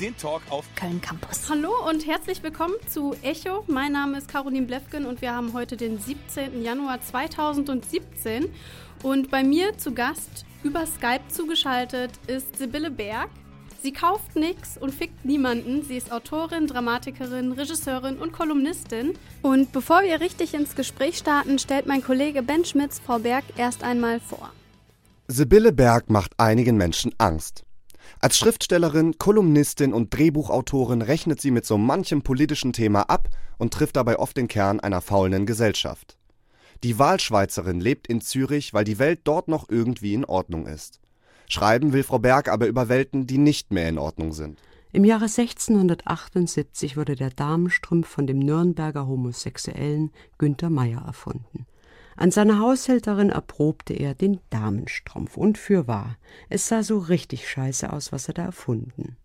Den Talk auf Köln Campus. Hallo und herzlich willkommen zu Echo. Mein Name ist Caroline Blefken und wir haben heute den 17. Januar 2017. Und bei mir zu Gast über Skype zugeschaltet ist Sibylle Berg. Sie kauft nix und fickt niemanden. Sie ist Autorin, Dramatikerin, Regisseurin und Kolumnistin. Und bevor wir richtig ins Gespräch starten, stellt mein Kollege Ben Schmitz Frau Berg erst einmal vor. Sibylle Berg macht einigen Menschen Angst. Als Schriftstellerin, Kolumnistin und Drehbuchautorin rechnet sie mit so manchem politischen Thema ab und trifft dabei oft den Kern einer faulenden Gesellschaft. Die Wahlschweizerin lebt in Zürich, weil die Welt dort noch irgendwie in Ordnung ist. Schreiben will Frau Berg aber über Welten, die nicht mehr in Ordnung sind. Im Jahre 1678 wurde der Damenstrumpf von dem Nürnberger Homosexuellen Günther Meyer erfunden. An seiner Haushälterin erprobte er den Damenstrumpf und fürwahr, es sah so richtig scheiße aus, was er da erfunden.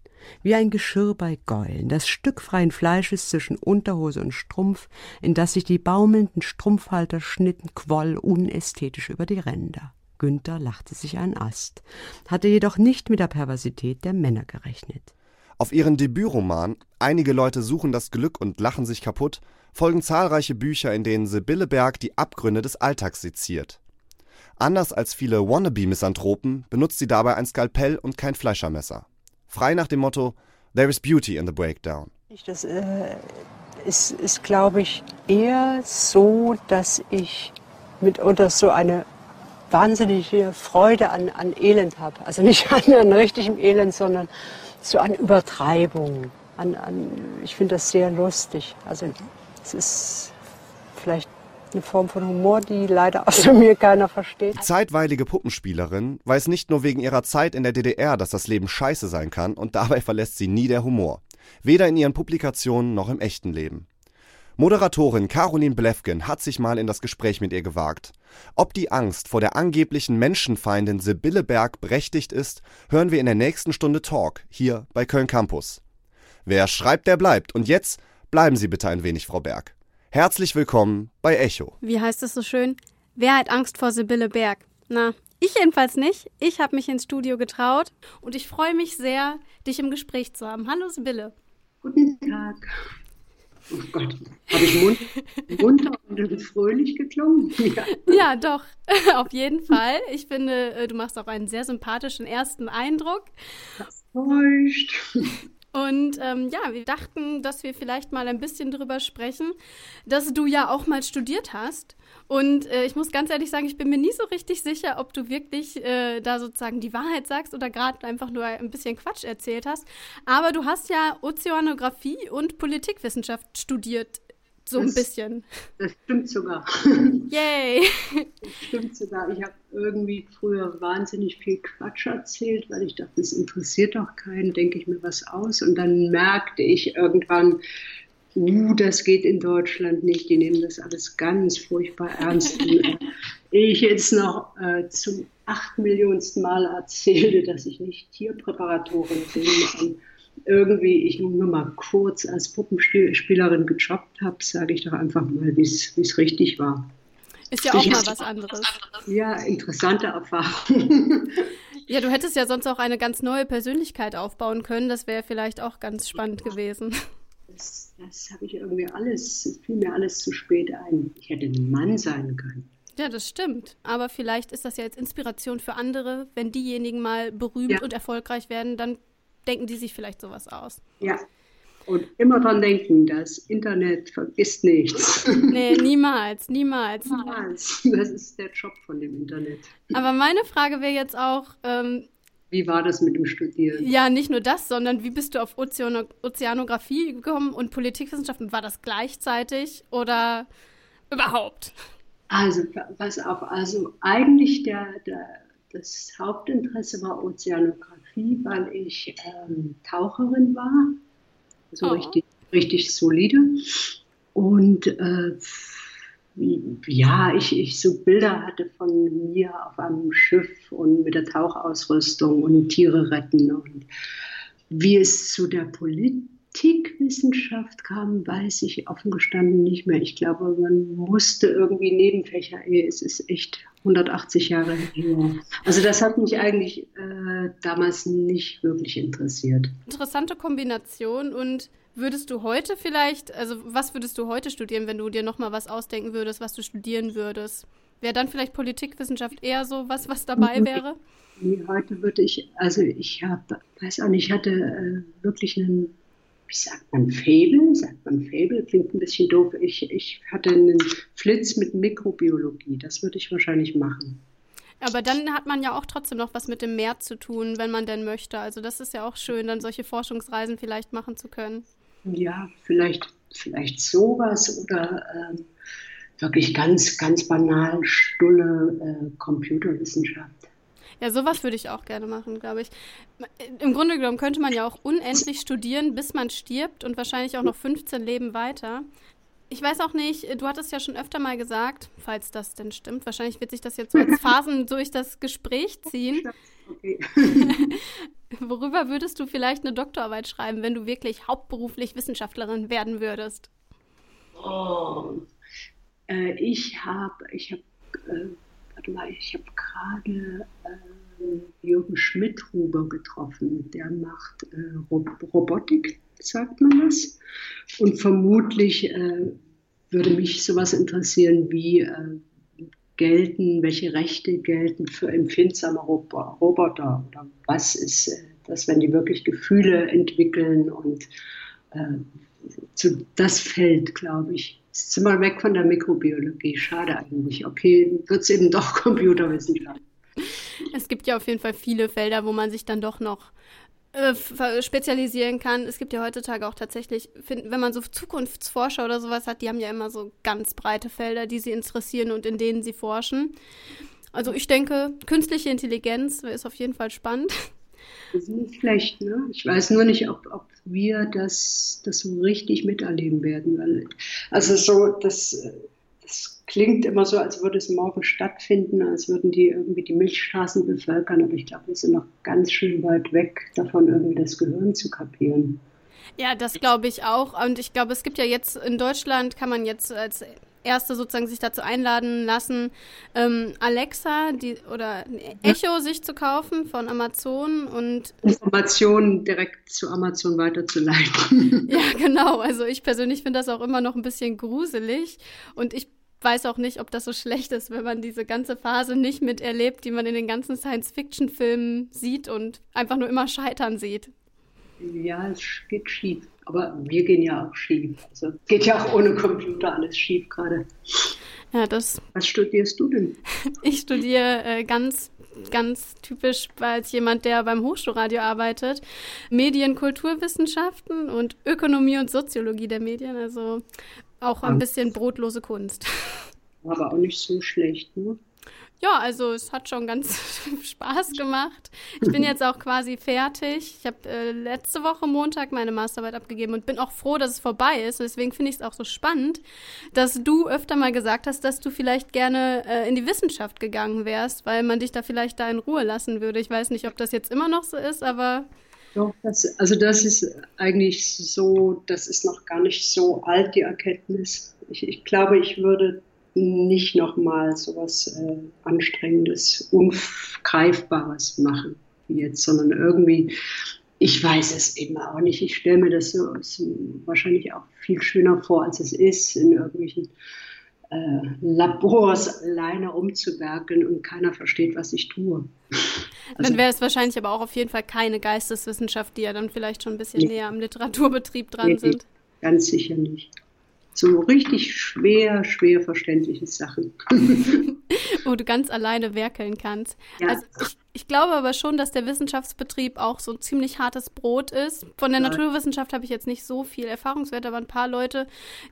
Wie ein Geschirr bei Geulen, das Stück freien Fleisches zwischen Unterhose und Strumpf, in das sich die baumelnden Strumpfhalter schnitten, quoll unästhetisch über die Ränder. Günther lachte sich einen Ast, hatte jedoch nicht mit der Perversität der Männer gerechnet. Auf ihren Debütroman Einige Leute suchen das Glück und lachen sich kaputt folgen zahlreiche Bücher, in denen Sibylle Berg die Abgründe des Alltags seziert. Anders als viele Wannabe-Misanthropen benutzt sie dabei ein Skalpell und kein Fleischermesser. Frei nach dem Motto There is beauty in the breakdown. Das äh, ist, ist glaube ich, eher so, dass ich mitunter so eine wahnsinnige Freude an, an Elend habe. Also nicht an, an richtigem Elend, sondern so an Übertreibung. An, an, ich finde das sehr lustig. Also es ist vielleicht eine Form von Humor, die leider außer mir keiner versteht. Zeitweilige Puppenspielerin weiß nicht nur wegen ihrer Zeit in der DDR, dass das Leben scheiße sein kann und dabei verlässt sie nie der Humor. Weder in ihren Publikationen noch im echten Leben. Moderatorin Caroline Blefken hat sich mal in das Gespräch mit ihr gewagt. Ob die Angst vor der angeblichen Menschenfeindin Sibylle Berg berechtigt ist, hören wir in der nächsten Stunde Talk hier bei Köln Campus. Wer schreibt, der bleibt. Und jetzt bleiben Sie bitte ein wenig, Frau Berg. Herzlich willkommen bei Echo. Wie heißt es so schön? Wer hat Angst vor Sibylle Berg? Na, ich jedenfalls nicht. Ich habe mich ins Studio getraut und ich freue mich sehr, dich im Gespräch zu haben. Hallo Sibylle. Guten Tag. Oh Gott, habe ich mund, munter und fröhlich geklungen? Ja. ja, doch, auf jeden Fall. Ich finde, äh, du machst auch einen sehr sympathischen ersten Eindruck. Das täuscht. Und ähm, ja, wir dachten, dass wir vielleicht mal ein bisschen drüber sprechen, dass du ja auch mal studiert hast. Und äh, ich muss ganz ehrlich sagen, ich bin mir nie so richtig sicher, ob du wirklich äh, da sozusagen die Wahrheit sagst oder gerade einfach nur ein bisschen Quatsch erzählt hast. Aber du hast ja Ozeanographie und Politikwissenschaft studiert so das, ein bisschen. Das stimmt sogar. Yay! Das stimmt sogar. Ich habe irgendwie früher wahnsinnig viel Quatsch erzählt, weil ich dachte, das interessiert doch keinen, denke ich mir was aus. Und dann merkte ich irgendwann, uh, das geht in Deutschland nicht, die nehmen das alles ganz furchtbar ernst. Ich jetzt noch äh, zum acht Millionsten Mal erzählte, dass ich nicht Tierpräparatorin bin irgendwie ich nur mal kurz als Puppenspielerin gejobbt habe, sage ich doch einfach mal, wie es richtig war. Ist ja auch ich mal was anderes. Ja, interessante Erfahrung. Ja, du hättest ja sonst auch eine ganz neue Persönlichkeit aufbauen können. Das wäre vielleicht auch ganz spannend gewesen. Das, das habe ich irgendwie alles, fiel mir alles zu spät ein. Ich hätte ein Mann sein können. Ja, das stimmt. Aber vielleicht ist das ja jetzt Inspiration für andere. Wenn diejenigen mal berühmt ja. und erfolgreich werden, dann denken die sich vielleicht sowas aus. Ja. Und immer dran denken, das Internet vergisst nichts. Nee, niemals, niemals. Niemals. Das ist der Job von dem Internet. Aber meine Frage wäre jetzt auch, ähm, wie war das mit dem Studieren? Ja, nicht nur das, sondern wie bist du auf Ozeano Ozeanographie gekommen und Politikwissenschaften? War das gleichzeitig oder überhaupt? Also, pass auf, also eigentlich der, der, das Hauptinteresse war Ozeanographie, weil ich ähm, Taucherin war, so oh. richtig, richtig solide. Und äh, ja, ich, ich so Bilder hatte von mir auf einem Schiff und mit der Tauchausrüstung und Tiere retten. Und wie es zu der Politikwissenschaft kam, weiß ich offen gestanden nicht mehr. Ich glaube, man musste irgendwie Nebenfächer, es ist echt 180 Jahre her. Also das hat mich eigentlich äh, damals nicht wirklich interessiert. Interessante Kombination und Würdest du heute vielleicht, also was würdest du heute studieren, wenn du dir nochmal was ausdenken würdest, was du studieren würdest? Wäre dann vielleicht Politikwissenschaft eher so was, was dabei wäre? Nee, heute würde ich, also ich habe, weiß auch nicht, ich hatte äh, wirklich einen, wie sagt man, Fable? Sagt man Fable? Klingt ein bisschen doof. Ich, ich hatte einen Flitz mit Mikrobiologie. Das würde ich wahrscheinlich machen. Aber dann hat man ja auch trotzdem noch was mit dem Meer zu tun, wenn man denn möchte. Also das ist ja auch schön, dann solche Forschungsreisen vielleicht machen zu können ja, vielleicht, vielleicht sowas oder ähm, wirklich ganz, ganz banal stulle äh, Computerwissenschaft. Ja, sowas würde ich auch gerne machen, glaube ich. Im Grunde genommen könnte man ja auch unendlich studieren, bis man stirbt und wahrscheinlich auch noch 15 Leben weiter. Ich weiß auch nicht, du hattest ja schon öfter mal gesagt, falls das denn stimmt, wahrscheinlich wird sich das jetzt so als Phasen durch das Gespräch ziehen. Okay. Worüber würdest du vielleicht eine Doktorarbeit schreiben, wenn du wirklich hauptberuflich Wissenschaftlerin werden würdest? Oh, äh, ich habe, ich habe, äh, warte mal, ich habe gerade äh, Jürgen Schmidhuber getroffen. Der macht äh, Robotik, sagt man das. Und vermutlich äh, würde mich sowas interessieren wie äh, gelten, welche Rechte gelten für empfindsame Roboter oder was ist äh, das, wenn die wirklich Gefühle entwickeln und äh, zu das Feld, glaube ich. Ist immer weg von der Mikrobiologie. Schade eigentlich. Okay, wird es eben doch Computerwissenschaft. Es gibt ja auf jeden Fall viele Felder, wo man sich dann doch noch äh, spezialisieren kann. Es gibt ja heutzutage auch tatsächlich, wenn man so Zukunftsforscher oder sowas hat, die haben ja immer so ganz breite Felder, die sie interessieren und in denen sie forschen. Also ich denke, künstliche Intelligenz ist auf jeden Fall spannend. Das ist nicht schlecht, ne? Ich weiß nur nicht, ob, ob wir das, das so richtig miterleben werden. Weil, also so, das, das klingt immer so, als würde es morgen stattfinden, als würden die irgendwie die Milchstraßen bevölkern, aber ich glaube, wir sind noch ganz schön weit weg davon, irgendwie das Gehirn zu kapieren. Ja, das glaube ich auch. Und ich glaube, es gibt ja jetzt in Deutschland, kann man jetzt als Erste sozusagen sich dazu einladen lassen, ähm, Alexa die, oder Echo sich zu kaufen von Amazon und Informationen direkt zu Amazon weiterzuleiten. ja, genau. Also ich persönlich finde das auch immer noch ein bisschen gruselig und ich weiß auch nicht, ob das so schlecht ist, wenn man diese ganze Phase nicht miterlebt, die man in den ganzen Science-Fiction-Filmen sieht und einfach nur immer scheitern sieht. Ja, es geht schief. Aber wir gehen ja auch schief. Also geht ja auch ohne Computer alles schief gerade. Ja, das. Was studierst du denn? Ich studiere äh, ganz ganz typisch als jemand, der beim Hochschulradio arbeitet, Medien, Kulturwissenschaften und Ökonomie und Soziologie der Medien. Also auch ein bisschen brotlose Kunst. Aber auch nicht so schlecht, ne? Ja, also es hat schon ganz Spaß gemacht. Ich bin jetzt auch quasi fertig. Ich habe äh, letzte Woche Montag meine Masterarbeit abgegeben und bin auch froh, dass es vorbei ist. Deswegen finde ich es auch so spannend, dass du öfter mal gesagt hast, dass du vielleicht gerne äh, in die Wissenschaft gegangen wärst, weil man dich da vielleicht da in Ruhe lassen würde. Ich weiß nicht, ob das jetzt immer noch so ist, aber doch, das, also das ist eigentlich so, das ist noch gar nicht so alt, die Erkenntnis. Ich, ich glaube, ich würde nicht nochmal so was äh, Anstrengendes, Ungreifbares machen wie jetzt, sondern irgendwie, ich weiß es eben auch nicht. Ich stelle mir das so, wahrscheinlich auch viel schöner vor, als es ist, in irgendwelchen äh, Labors alleine rumzuwerkeln und keiner versteht, was ich tue. Also, dann wäre es wahrscheinlich aber auch auf jeden Fall keine Geisteswissenschaft, die ja dann vielleicht schon ein bisschen nee. näher am Literaturbetrieb dran nee, sind. Ganz sicher nicht. So richtig schwer, schwer verständliche Sachen. Wo du ganz alleine werkeln kannst. Ja. Also ich, ich, glaube aber schon, dass der Wissenschaftsbetrieb auch so ziemlich hartes Brot ist. Von der ja. Naturwissenschaft habe ich jetzt nicht so viel Erfahrungswert, aber ein paar Leute,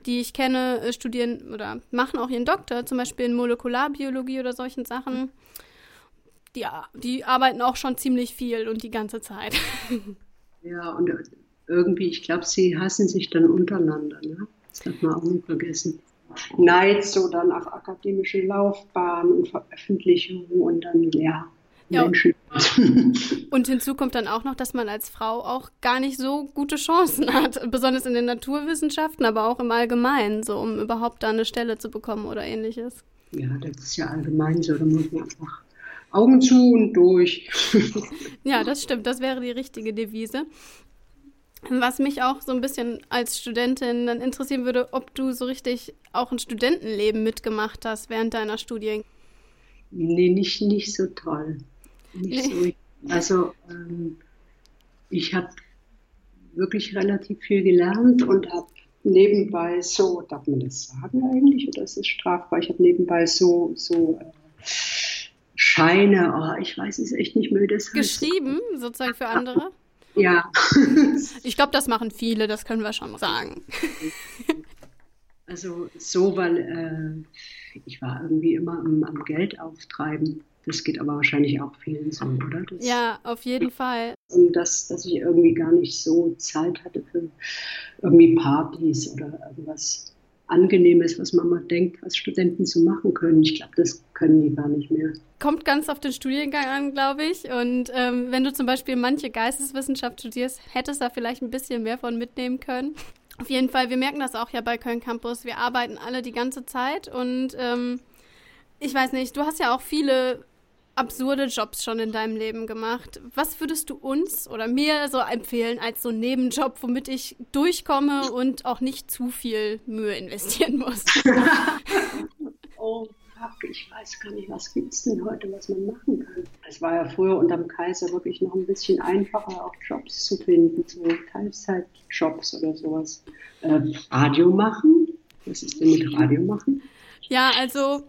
die ich kenne, äh, studieren oder machen auch ihren Doktor, zum Beispiel in Molekularbiologie oder solchen Sachen. Die, die arbeiten auch schon ziemlich viel und die ganze Zeit. Ja, und irgendwie, ich glaube, sie hassen sich dann untereinander. Ne? Das darf man auch nicht vergessen. Neid so dann auf akademische Laufbahn und Veröffentlichung und dann, ja, Ja. Menschen. Und hinzu kommt dann auch noch, dass man als Frau auch gar nicht so gute Chancen hat, besonders in den Naturwissenschaften, aber auch im Allgemeinen, so um überhaupt da eine Stelle zu bekommen oder ähnliches. Ja, das ist ja allgemein so, da muss man einfach Augen zu und durch. Ja, das stimmt, das wäre die richtige Devise. Was mich auch so ein bisschen als Studentin dann interessieren würde, ob du so richtig auch ein Studentenleben mitgemacht hast während deiner Studien. Nee, nicht, nicht so toll. Nicht so. Also, ähm, ich habe wirklich relativ viel gelernt und habe nebenbei so, darf man das sagen eigentlich oder ist es strafbar? Ich habe nebenbei so, so äh, Scheine, oh, ich weiß es echt nicht mehr, wie das heißt. Geschrieben, sozusagen für andere. Ja. Ich glaube, das machen viele, das können wir schon sagen. Also so, weil äh, ich war irgendwie immer am, am Geld auftreiben. Das geht aber wahrscheinlich auch vielen so, oder? Das, Ja, auf jeden Fall. Und dass, dass ich irgendwie gar nicht so Zeit hatte für irgendwie Partys oder irgendwas Angenehmes, was man mal denkt, was Studenten so machen können. Ich glaube, das können die gar nicht mehr. Kommt ganz auf den Studiengang an, glaube ich. Und ähm, wenn du zum Beispiel manche Geisteswissenschaft studierst, hättest du da vielleicht ein bisschen mehr von mitnehmen können. Auf jeden Fall, wir merken das auch ja bei Köln Campus. Wir arbeiten alle die ganze Zeit und ähm, ich weiß nicht, du hast ja auch viele absurde Jobs schon in deinem Leben gemacht. Was würdest du uns oder mir so empfehlen als so Nebenjob, womit ich durchkomme und auch nicht zu viel Mühe investieren muss? Oh, fuck, ich weiß gar nicht, was gibt es denn heute, was man machen kann. Es war ja früher unterm Kaiser wirklich noch ein bisschen einfacher, auch Jobs zu finden, so Teilzeitjobs oder sowas. Äh, Radio machen? Was ist denn mit Radio machen? Ja, also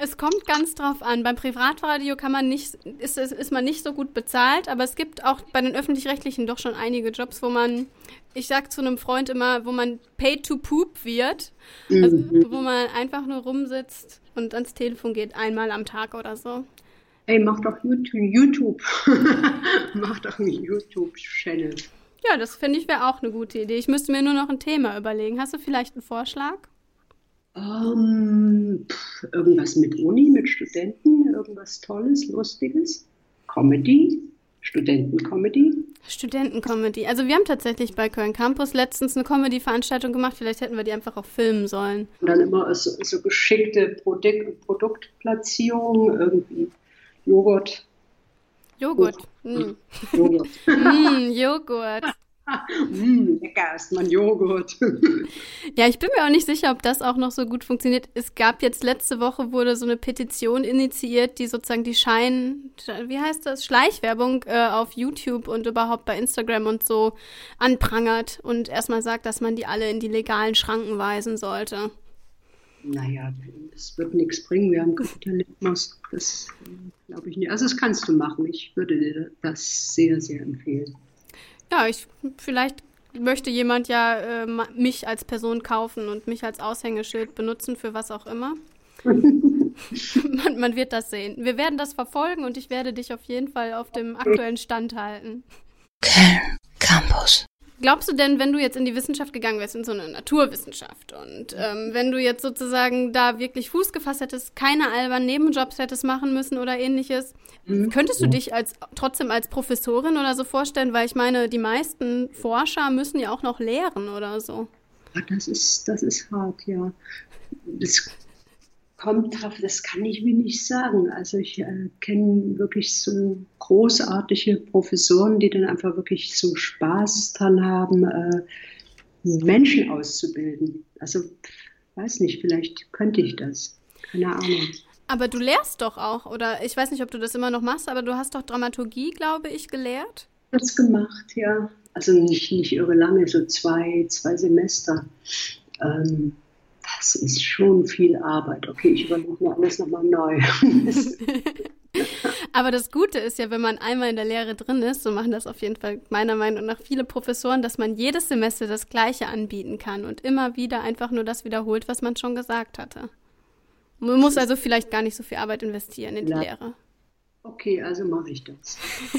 es kommt ganz drauf an. Beim Privatradio kann man nicht, ist, ist, ist man nicht so gut bezahlt, aber es gibt auch bei den öffentlich-rechtlichen doch schon einige Jobs, wo man, ich sag zu einem Freund immer, wo man paid to poop wird. Also, wo man einfach nur rumsitzt und ans Telefon geht, einmal am Tag oder so. Ey, mach doch YouTube. YouTube. mach doch einen YouTube-Channel. Ja, das finde ich wäre auch eine gute Idee. Ich müsste mir nur noch ein Thema überlegen. Hast du vielleicht einen Vorschlag? Ähm, pff, irgendwas mit Uni, mit Studenten, irgendwas Tolles, Lustiges. Comedy, Studentencomedy. Studentencomedy. Also wir haben tatsächlich bei Köln Campus letztens eine Comedy-Veranstaltung gemacht. Vielleicht hätten wir die einfach auch filmen sollen. Und dann immer so, so geschickte Produkt, Produktplatzierungen, irgendwie Joghurt. Joghurt. Mm. Joghurt. Mm, Joghurt. Mm, lecker ist mein Joghurt. Ja, ich bin mir auch nicht sicher, ob das auch noch so gut funktioniert. Es gab jetzt letzte Woche wurde so eine Petition initiiert, die sozusagen die Schein, wie heißt das, Schleichwerbung äh, auf YouTube und überhaupt bei Instagram und so anprangert und erstmal sagt, dass man die alle in die legalen Schranken weisen sollte. naja, das wird nichts bringen. Wir haben Kapitalismus. Das glaube ich nicht. Also das kannst du machen. Ich würde dir das sehr, sehr empfehlen. Ja, ich vielleicht möchte jemand ja äh, mich als Person kaufen und mich als Aushängeschild benutzen für was auch immer. man, man wird das sehen. Wir werden das verfolgen und ich werde dich auf jeden Fall auf dem aktuellen Stand halten. Köln Campus. Glaubst du denn, wenn du jetzt in die Wissenschaft gegangen wärst, in so eine Naturwissenschaft und ähm, wenn du jetzt sozusagen da wirklich Fuß gefasst hättest, keine albernen Nebenjobs hättest machen müssen oder ähnliches, könntest du dich als trotzdem als Professorin oder so vorstellen? Weil ich meine, die meisten Forscher müssen ja auch noch lehren oder so. Ah, Das ist, das ist hart, ja. Das kommt drauf, das kann ich mir nicht sagen. Also ich äh, kenne wirklich so großartige Professoren, die dann einfach wirklich so Spaß dran haben, äh, Menschen auszubilden. Also weiß nicht, vielleicht könnte ich das. Keine Ahnung. Aber du lehrst doch auch, oder ich weiß nicht, ob du das immer noch machst, aber du hast doch Dramaturgie, glaube ich, gelehrt. Das gemacht, ja. Also nicht, nicht irre lange, so zwei, zwei Semester. Ähm, das ist schon viel Arbeit. Okay, ich überlege mir alles nochmal neu. Aber das Gute ist ja, wenn man einmal in der Lehre drin ist, so machen das auf jeden Fall meiner Meinung nach viele Professoren, dass man jedes Semester das Gleiche anbieten kann und immer wieder einfach nur das wiederholt, was man schon gesagt hatte. Man muss also vielleicht gar nicht so viel Arbeit investieren in die Ja. Lehre. Okay, also mache ich das.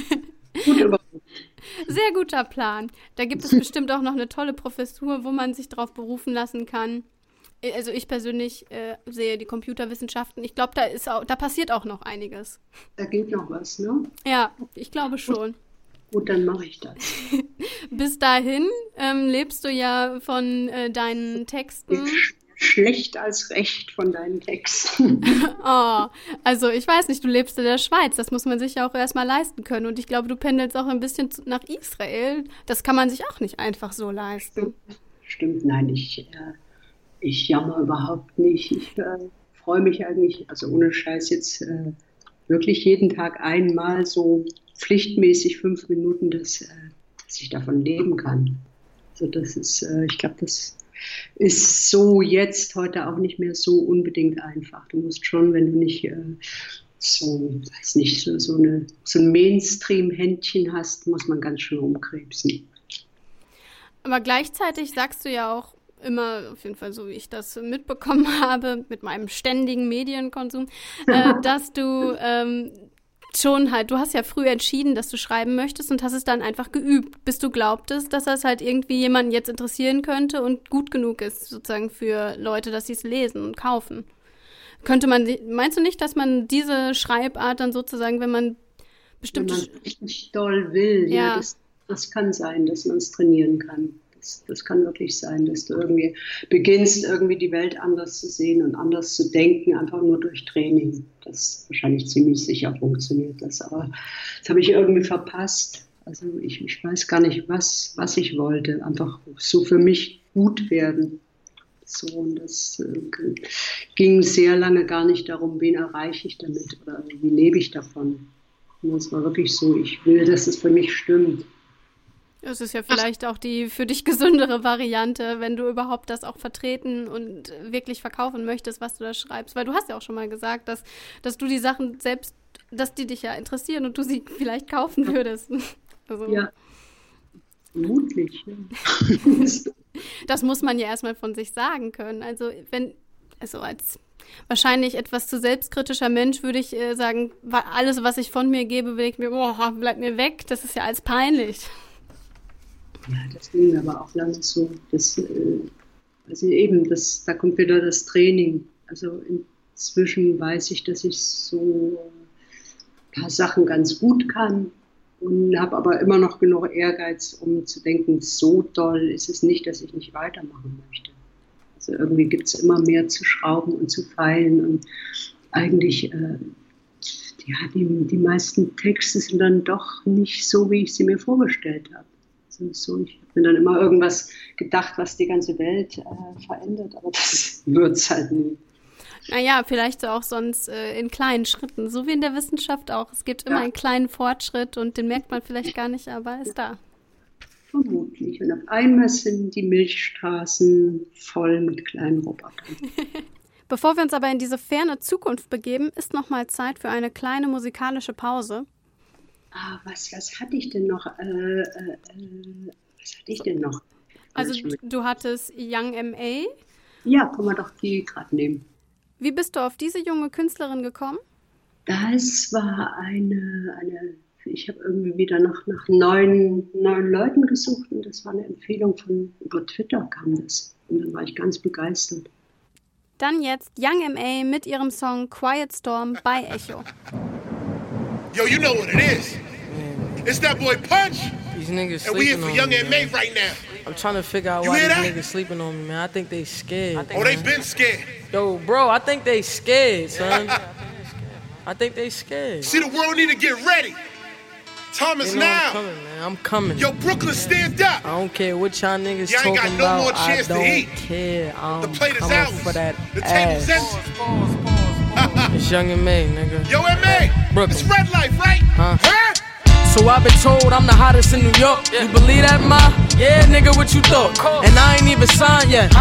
Gut überlegt. Sehr guter Plan. Da gibt es bestimmt auch noch eine tolle Professur, wo man sich drauf berufen lassen kann. also ich persönlich äh, sehe die Computerwissenschaften. Ich glaube, da ist auch, da passiert auch noch einiges. Da geht noch was, ne? Ja, ich glaube schon. Gut, dann mache ich das. Bis dahin ähm, lebst du ja von äh, deinen Texten. Schlecht als recht von deinen Texten. oh, also ich weiß nicht, du lebst in der Schweiz, das muss man sich ja auch erstmal leisten können. Und ich glaube, du pendelst auch ein bisschen nach Israel. Das kann man sich auch nicht einfach so leisten. Stimmt, nein, ich, äh, ich jammer überhaupt nicht. Ich äh, freue mich eigentlich, also ohne Scheiß jetzt äh, wirklich jeden Tag einmal so pflichtmäßig fünf Minuten, dass, äh, dass ich davon leben kann. Also das ist, äh, ich glaube, das ist so jetzt heute auch nicht mehr so unbedingt einfach. Du musst schon, wenn du nicht äh, so, weiß nicht, so, so, eine, so ein Mainstream-Händchen hast, muss man ganz schön rumkrebsen. Aber gleichzeitig sagst du ja auch immer, auf jeden Fall so wie ich das mitbekommen habe, mit meinem ständigen Medienkonsum, äh, dass du ähm, schon halt, du hast ja früh entschieden, dass du schreiben möchtest und hast es dann einfach geübt, bis du glaubtest, dass das halt irgendwie jemanden jetzt interessieren könnte und gut genug ist, sozusagen für Leute, dass sie es lesen und kaufen. Könnte man, meinst du nicht, dass man diese Schreibart dann sozusagen, wenn man bestimmte. Wenn man richtig doll will, ja, ja das, das kann sein, dass man es trainieren kann. Das, das kann wirklich sein, dass du irgendwie beginnst, irgendwie die Welt anders zu sehen und anders zu denken, einfach nur durch Training. Das wahrscheinlich ziemlich sicher funktioniert das. Aber das habe ich irgendwie verpasst. Also ich, ich weiß gar nicht, was, was ich wollte. Einfach so für mich gut werden. So, und das äh, ging sehr lange gar nicht darum, wen erreiche ich damit oder wie lebe ich davon. Und das war wirklich so, ich will, dass es für mich stimmt. Es ist ja vielleicht auch die für dich gesündere Variante, wenn du überhaupt das auch vertreten und wirklich verkaufen möchtest, was du da schreibst. Weil du hast ja auch schon mal gesagt, dass, dass du die Sachen selbst, dass die dich ja interessieren und du sie vielleicht kaufen würdest. Also, ja. Ja. das muss man ja erstmal von sich sagen können. Also wenn, also als wahrscheinlich etwas zu selbstkritischer Mensch würde ich äh, sagen, alles, was ich von mir gebe, will ich mir, boah, bleib mir weg, das ist ja alles peinlich. Ja, das ging aber auch lange so. Das, äh, also eben, das, da kommt wieder das Training. Also inzwischen weiß ich, dass ich so ein paar Sachen ganz gut kann und habe aber immer noch genug Ehrgeiz, um zu denken, so toll ist es nicht, dass ich nicht weitermachen möchte. Also irgendwie gibt es immer mehr zu schrauben und zu feilen und eigentlich, äh, ja, die, die meisten Texte sind dann doch nicht so, wie ich sie mir vorgestellt habe sind so. Ich habe mir dann immer irgendwas gedacht, was die ganze Welt äh, verändert, aber das wird es halt nie. Naja, vielleicht auch sonst äh, in kleinen Schritten, so wie in der Wissenschaft auch. Es gibt immer ja. einen kleinen Fortschritt und den merkt man vielleicht gar nicht, aber er ist da. Vermutlich. Und auf einmal sind die Milchstraßen voll mit kleinen Robotern. Bevor wir uns aber in diese ferne Zukunft begeben, ist nochmal Zeit für eine kleine musikalische Pause ah, was, was hatte ich denn noch? Äh, äh, äh was hatte ich denn noch? Also du hattest Young M.A.? Ja, kann man doch die gerade nehmen. Wie bist du auf diese junge Künstlerin gekommen? Das war eine, eine ich habe irgendwie wieder nach, nach neuen, neuen Leuten gesucht und das war eine Empfehlung von, über Twitter kam das. Und dann war ich ganz begeistert. Dann jetzt Young M.A. mit ihrem Song Quiet Storm bei Echo. Yo, you know what it is. It's that boy Punch. These niggas and we here for Young me, and May right now. I'm trying to figure out you why these that? niggas sleeping on me, man. I think they scared. Think, oh, they been scared. Yo, bro, I think they scared, son. I think they scared. See, the world need to get ready. Time is now. I'm coming, man. I'm coming. Yo, Brooklyn, stand up. I don't care what y'all niggas y'all talking got no about. More chance I don't to eat. care. I'm the plate is ours. for that the table's empty. It's Young and May, nigga. Yo, and M.A. Brooklyn. It's red life, right? Huh? huh? So I've been told I'm the hottest in New York. Yeah. You believe that, ma? Yeah, nigga, what you thought? And I ain't even signed yet.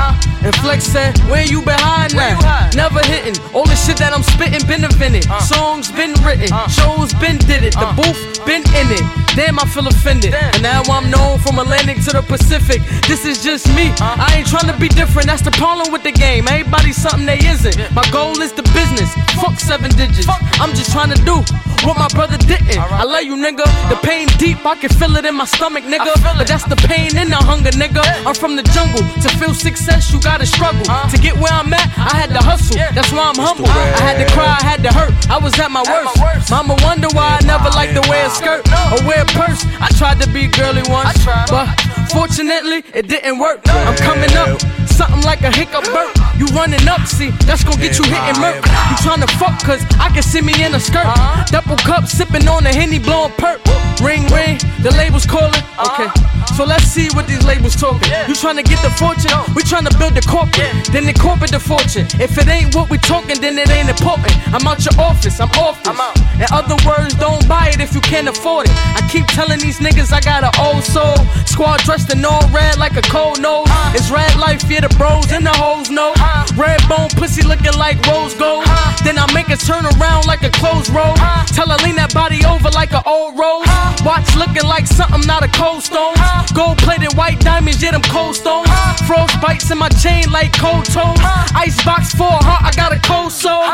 And Flex said, Where you behind that? Never hitting. All the shit that I'm spitting been invented. Uh. Songs been written. Uh. Shows been did it. The uh. booth been in it. Damn, I feel offended. And now I'm known from Atlantic to the Pacific. This is just me. I ain't trying to be different. That's the problem with the game. Everybody's something they isn't. My goal is the business. Fuck seven digits. I'm just trying to do what my brother didn't. I love you, nigga. The pain deep, I can feel it in my stomach, nigga. But that's the pain pain and the hunger, nigga. I'm from the jungle. To feel success, you gotta struggle. To get where I'm at, I had to hustle. That's why I'm humble. I had to cry, I had to hurt. I was at my worst. Mama wonder why I never liked to wear a skirt or wear a purse. I tried to be girly once, but fortunately it didn't work. I'm coming up. Something like a hiccup burp. You running up, see, that's gonna get you hitting murk. You tryna fuck, cause I can see me in a skirt. Double cup, sipping on a henny, blowing perp. Ring, ring, the label's calling. Okay, so let's see what these labels talking. You tryna get the fortune, we tryna build the corporate. Then the corporate the fortune. If it ain't what we talking, then it ain't important. I'm out your office, I'm off this. In other words, don't buy it if you can't afford it. I keep telling these niggas I got an old soul. Squad dressed in all red like a cold nose. It's red life, yeah, the bros and the hoes know. Red bone pussy looking like rose gold. Then I make it turn around like a closed road. Tell her lean that body over like an old rose. Watch looking like something not a cold stone. Gold plated white diamonds, yeah, them cold stones. Frost bites in my chain like cold toes. Icebox for a heart, I got a cold soul.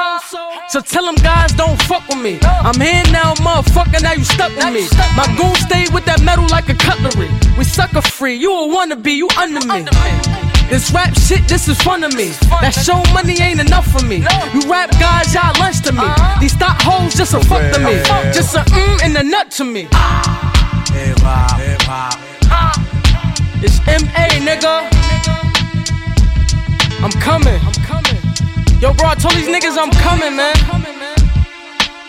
So tell them guys don't fuck with me. I'm here now, motherfucker, now you stuck with me. My goon stayed with that metal like a cutlery. We sucker free, you a wannabe, you under me. This rap shit, this is fun to me. That show money ain't enough for me. You rap guys, y'all lunch to me. These thought hoes just a fuck to me. Just a mm and a nut to me. Hip hop, hip hop. It's MA, nigga. I'm coming. Yo, bro, I told these niggas I'm coming, man.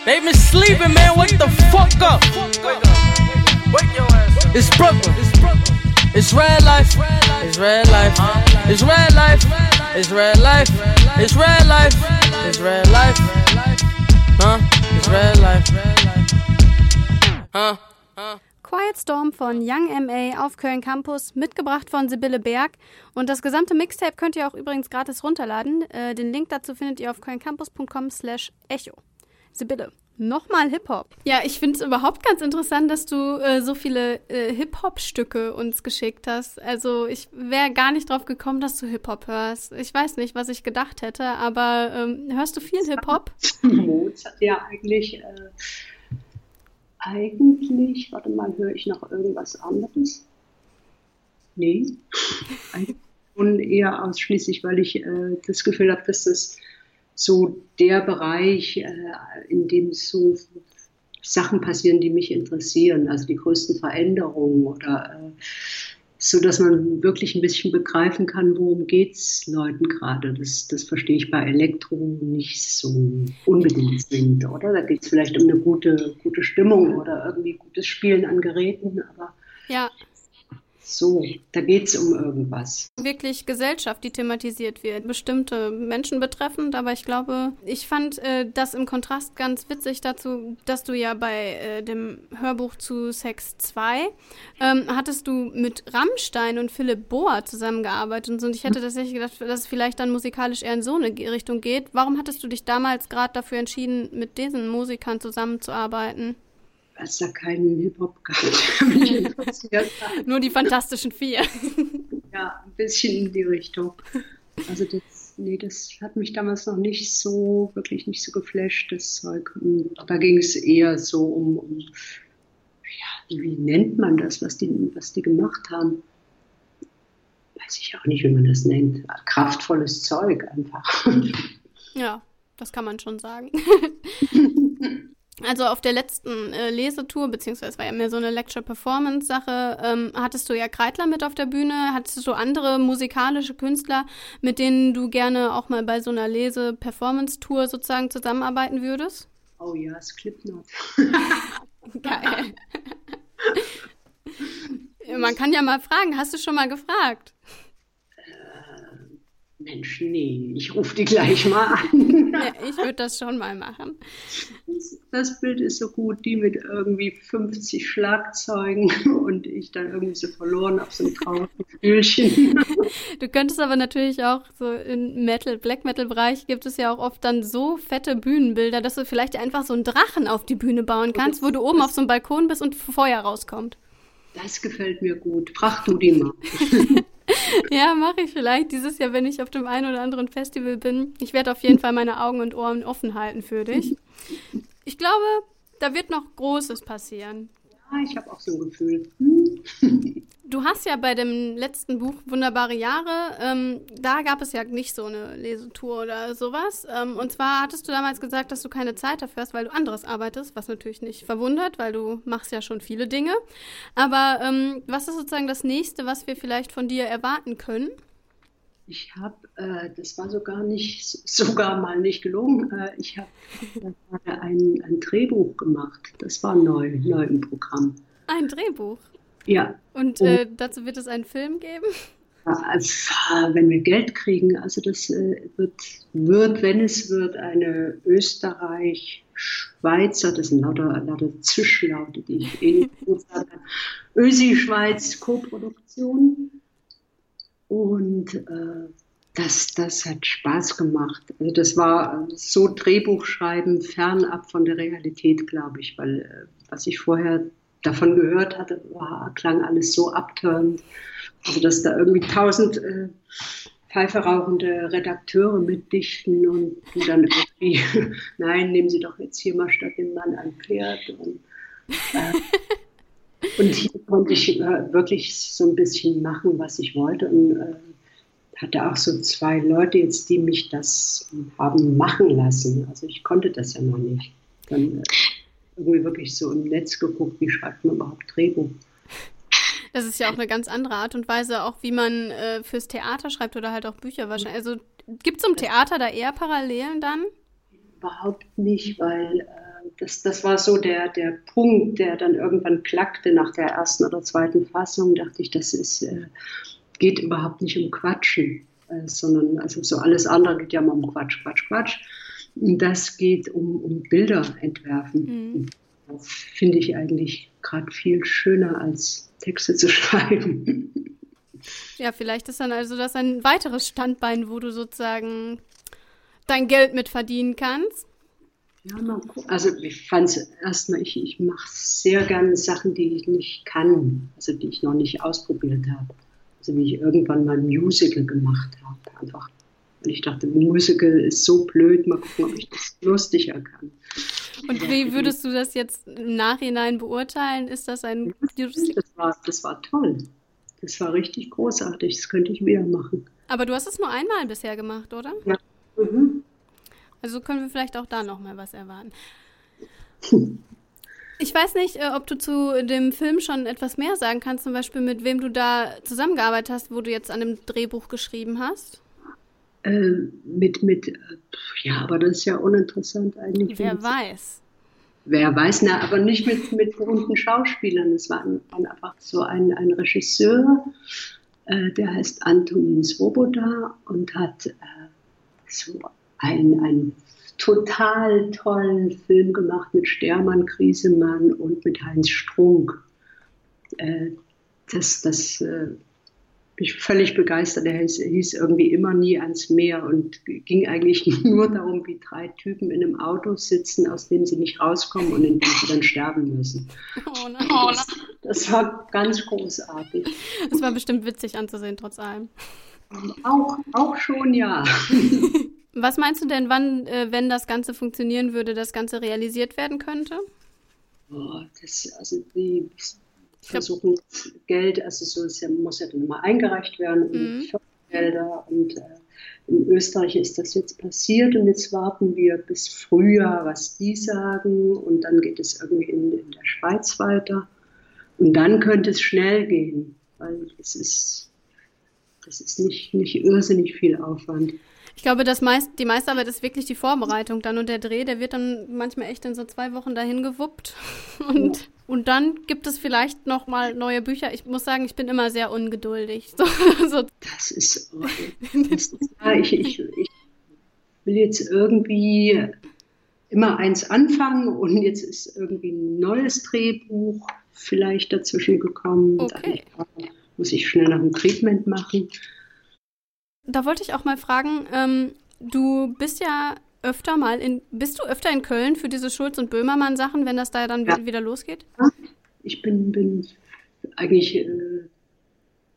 They been sleeping, man. Wake the fuck up. It's Brooklyn. It's red life. It's red life. It's red life. It's red life. It's red life. It's red life. Huh? It's red life. Huh? Quiet Storm von Young MA auf Köln Campus, mitgebracht von Sibylle Berg. Und das gesamte Mixtape könnt ihr auch übrigens gratis runterladen. Äh, den Link dazu findet ihr auf kölncampus.com slash echo. Sibylle, nochmal Hip-Hop. Ja, ich finde es überhaupt ganz interessant, dass du äh, so viele äh, Hip-Hop-Stücke uns geschickt hast. Also ich wäre gar nicht drauf gekommen, dass du Hip-Hop hörst. Ich weiß nicht, was ich gedacht hätte, aber ähm, hörst du viel Hip-Hop? Mozart, ja, eigentlich... Äh eigentlich, warte mal, höre ich noch irgendwas anderes? Nee, eigentlich schon eher ausschließlich, weil ich äh, das Gefühl habe, dass das so der Bereich, äh, in dem so Sachen passieren, die mich interessieren, also die größten Veränderungen oder äh, so dass man wirklich ein bisschen begreifen kann, worum geht's Leuten gerade. Das, das verstehe ich bei Elektro nicht so unbedingt zwingend, oder? Da geht es vielleicht um eine gute, gute Stimmung oder irgendwie gutes Spielen an Geräten, aber ja. So, da geht es um irgendwas. Wirklich Gesellschaft, die thematisiert wird, bestimmte Menschen betreffend, aber ich glaube, ich fand äh, das im Kontrast ganz witzig dazu, dass du ja bei äh, dem Hörbuch zu Sex 2 ähm, hattest du mit Rammstein und Philipp Bohr zusammengearbeitet und, ich hätte tatsächlich gedacht, dass es vielleicht dann musikalisch eher in so eine Richtung geht. Warum hattest du dich damals gerade dafür entschieden, mit diesen Musikern zusammenzuarbeiten? Weil es da keinen Hip-Hop gab. Nur die Fantastischen Vier. Ja, ein bisschen in die Richtung. Also das, nee, das hat mich damals noch nicht so, wirklich nicht so geflasht, das Zeug. Da ging es eher so um, um ja, wie nennt man das, was die, was die gemacht haben? Weiß ich auch nicht, wie man das nennt. Kraftvolles Zeug einfach. Ja, das kann man schon sagen. Also auf der letzten äh, Lesetour, beziehungsweise es war ja mehr so eine Lecture-Performance-Sache, ähm, hattest du ja Kreitler mit auf der Bühne. Hattest du andere musikalische Künstler, mit denen du gerne auch mal bei so einer Lese-Performance-Tour sozusagen zusammenarbeiten würdest? Oh ja, Slipknot. Geil. Man kann ja mal fragen, hast du schon mal gefragt? Mensch, nee, ich rufe die gleich mal an. Ja, ich würde das schon mal machen. Das, das Bild ist so gut, die mit irgendwie 50 Schlagzeugen und ich dann irgendwie so verloren auf so einem traurigen Stühlchen. Du könntest aber natürlich auch so im Metal, Black Metal Bereich gibt es ja auch oft dann so fette Bühnenbilder, dass du vielleicht einfach so einen Drachen auf die Bühne bauen kannst, wo du oben auf so einem Balkon bist und Feuer rauskommt. Das gefällt mir gut. Frag du die mal. Ja, mache ich vielleicht dieses Jahr, wenn ich auf dem einen oder anderen Festival bin. Ich werde auf jeden Fall meine Augen und Ohren offen halten für dich. Ich glaube, da wird noch Großes passieren. Ja, ich habe auch so ein Gefühl. Hm. Du hast ja bei dem letzten Buch Wunderbare Jahre, ähm, da gab es ja nicht so eine Lesetour oder sowas. Ähm, und zwar hattest du damals gesagt, dass du keine Zeit dafür hast, weil du anderes arbeitest, was natürlich nicht verwundert, weil du machst ja schon viele Dinge. Aber ähm, was ist sozusagen das nächste, was wir vielleicht von dir erwarten können? Ich habe, äh, das war sogar nicht, sogar mal nicht gelungen, äh, ich habe ein, ein Drehbuch gemacht. Das war neu, neu im Programm. Ein Drehbuch? Ja. Und äh, dazu wird es einen Film geben? Also, wenn wir Geld kriegen, also das äh, wird, wird, wenn es wird, eine Österreich-Schweizer, das sind lauter, lauter Zischlaute, die ich eh nicht gut sagen kann, Ösi-Schweiz-Koproduktion. Und äh, das, das hat Spaß gemacht. Also das war so Drehbuchschreiben fernab von der Realität, glaube ich, weil äh, was ich vorher davon gehört hatte, war, klang alles so abtörend. Also dass da irgendwie tausend äh, Pfeife Redakteure mitdichten und die dann irgendwie, nein, nehmen Sie doch jetzt hier mal statt dem Mann ein Pferd. Und, äh, und hier konnte ich äh, wirklich so ein bisschen machen, was ich wollte. Und äh, hatte auch so zwei Leute jetzt, die mich das haben machen lassen. Also ich konnte das ja noch nicht. Dann, äh, irgendwie wirklich so im Netz geguckt, wie schreibt man überhaupt Drehbuch. Das ist ja auch eine ganz andere Art und Weise, auch wie man äh, fürs Theater schreibt oder halt auch Bücher wahrscheinlich. Also gibt es im Theater da eher Parallelen dann? Überhaupt nicht, weil äh, das, das war so der, der Punkt, der dann irgendwann klackte nach der ersten oder zweiten Fassung, dachte ich, das ist, äh, geht überhaupt nicht um Quatschen, äh, sondern also so alles andere geht ja immer um Quatsch, Quatsch, Quatsch. Das geht um, um Bilder entwerfen. Mhm. Das finde ich eigentlich gerade viel schöner als Texte zu schreiben. Ja, vielleicht ist dann also das ein weiteres Standbein, wo du sozusagen dein Geld mit verdienen kannst. Ja, mal gucken. Also ich fand es erstmal, ich, ich mache sehr gerne Sachen, die ich nicht kann, also die ich noch nicht ausprobiert habe. Also wie ich irgendwann mal ein Musical gemacht habe. Einfach und ich dachte, Musical ist so blöd, mal gucken, ob ich das lustiger kann. Und wie würdest du das jetzt im Nachhinein beurteilen? Ist das ein. Das war, das war toll. Das war richtig großartig. Das könnte ich wieder machen. Aber du hast es nur einmal bisher gemacht, oder? Ja. Mhm. Also können wir vielleicht auch da nochmal was erwarten. Ich weiß nicht, äh, ob du zu dem Film schon etwas mehr sagen kannst, zum Beispiel mit wem du da zusammengearbeitet hast, wo du jetzt an dem Drehbuch geschrieben hast. Äh, mit, mit, ja, aber das ist ja uninteressant eigentlich. Wer weiß. Wer weiß, na, aber nicht mit, mit berühmten Schauspielern. Es war ein, einfach so ein, ein Regisseur, äh, der heißt Antonin Svoboda und hat äh, so einen, einen total tollen Film gemacht mit Stermann, Griesemann und mit Heinz Strunk. Äh, das, das äh, bin ich völlig begeistert. Er hieß, hieß, irgendwie immer nie ans Meer und ging eigentlich nur darum, wie drei Typen in einem Auto sitzen, aus dem sie nicht rauskommen und in dem sie dann sterben müssen. Oh nein. Das, das war ganz großartig. Das war bestimmt witzig anzusehen, trotz allem. Auch, auch schon, ja. Was meinst du denn, wann, äh, wenn das Ganze funktionieren würde, das Ganze realisiert werden könnte? Oh, das, also die versuchen Geld, also so ist ja, muss ja dann immer eingereicht werden, mhm. Fördergelder und äh, in Österreich ist das jetzt passiert und jetzt warten wir bis Frühjahr, was die sagen und dann geht es irgendwie in, in der Schweiz weiter und dann könnte es schnell gehen, weil es ist, das ist nicht, nicht irrsinnig viel Aufwand. Ich glaube, das meist, die meiste Arbeit ist wirklich die Vorbereitung dann und der Dreh, der wird dann manchmal echt in so zwei Wochen dahin gewuppt. Und, ja. Und dann gibt es vielleicht noch mal neue Bücher. Ich muss sagen, ich bin immer sehr ungeduldig. So, so. Das ist, das ist ja, ich, ich, ich will jetzt irgendwie immer eins anfangen und jetzt ist irgendwie ein neues Drehbuch vielleicht dazwischen gekommen. Okay. Dann muss ich schnell noch ein Treatment machen. Da wollte ich auch mal fragen, ähm, du bist ja öfter mal in, bist du öfter in Köln für diese Schulz- und Böhmermann-Sachen, wenn das da dann ja. wieder losgeht? Ich bin, bin eigentlich äh,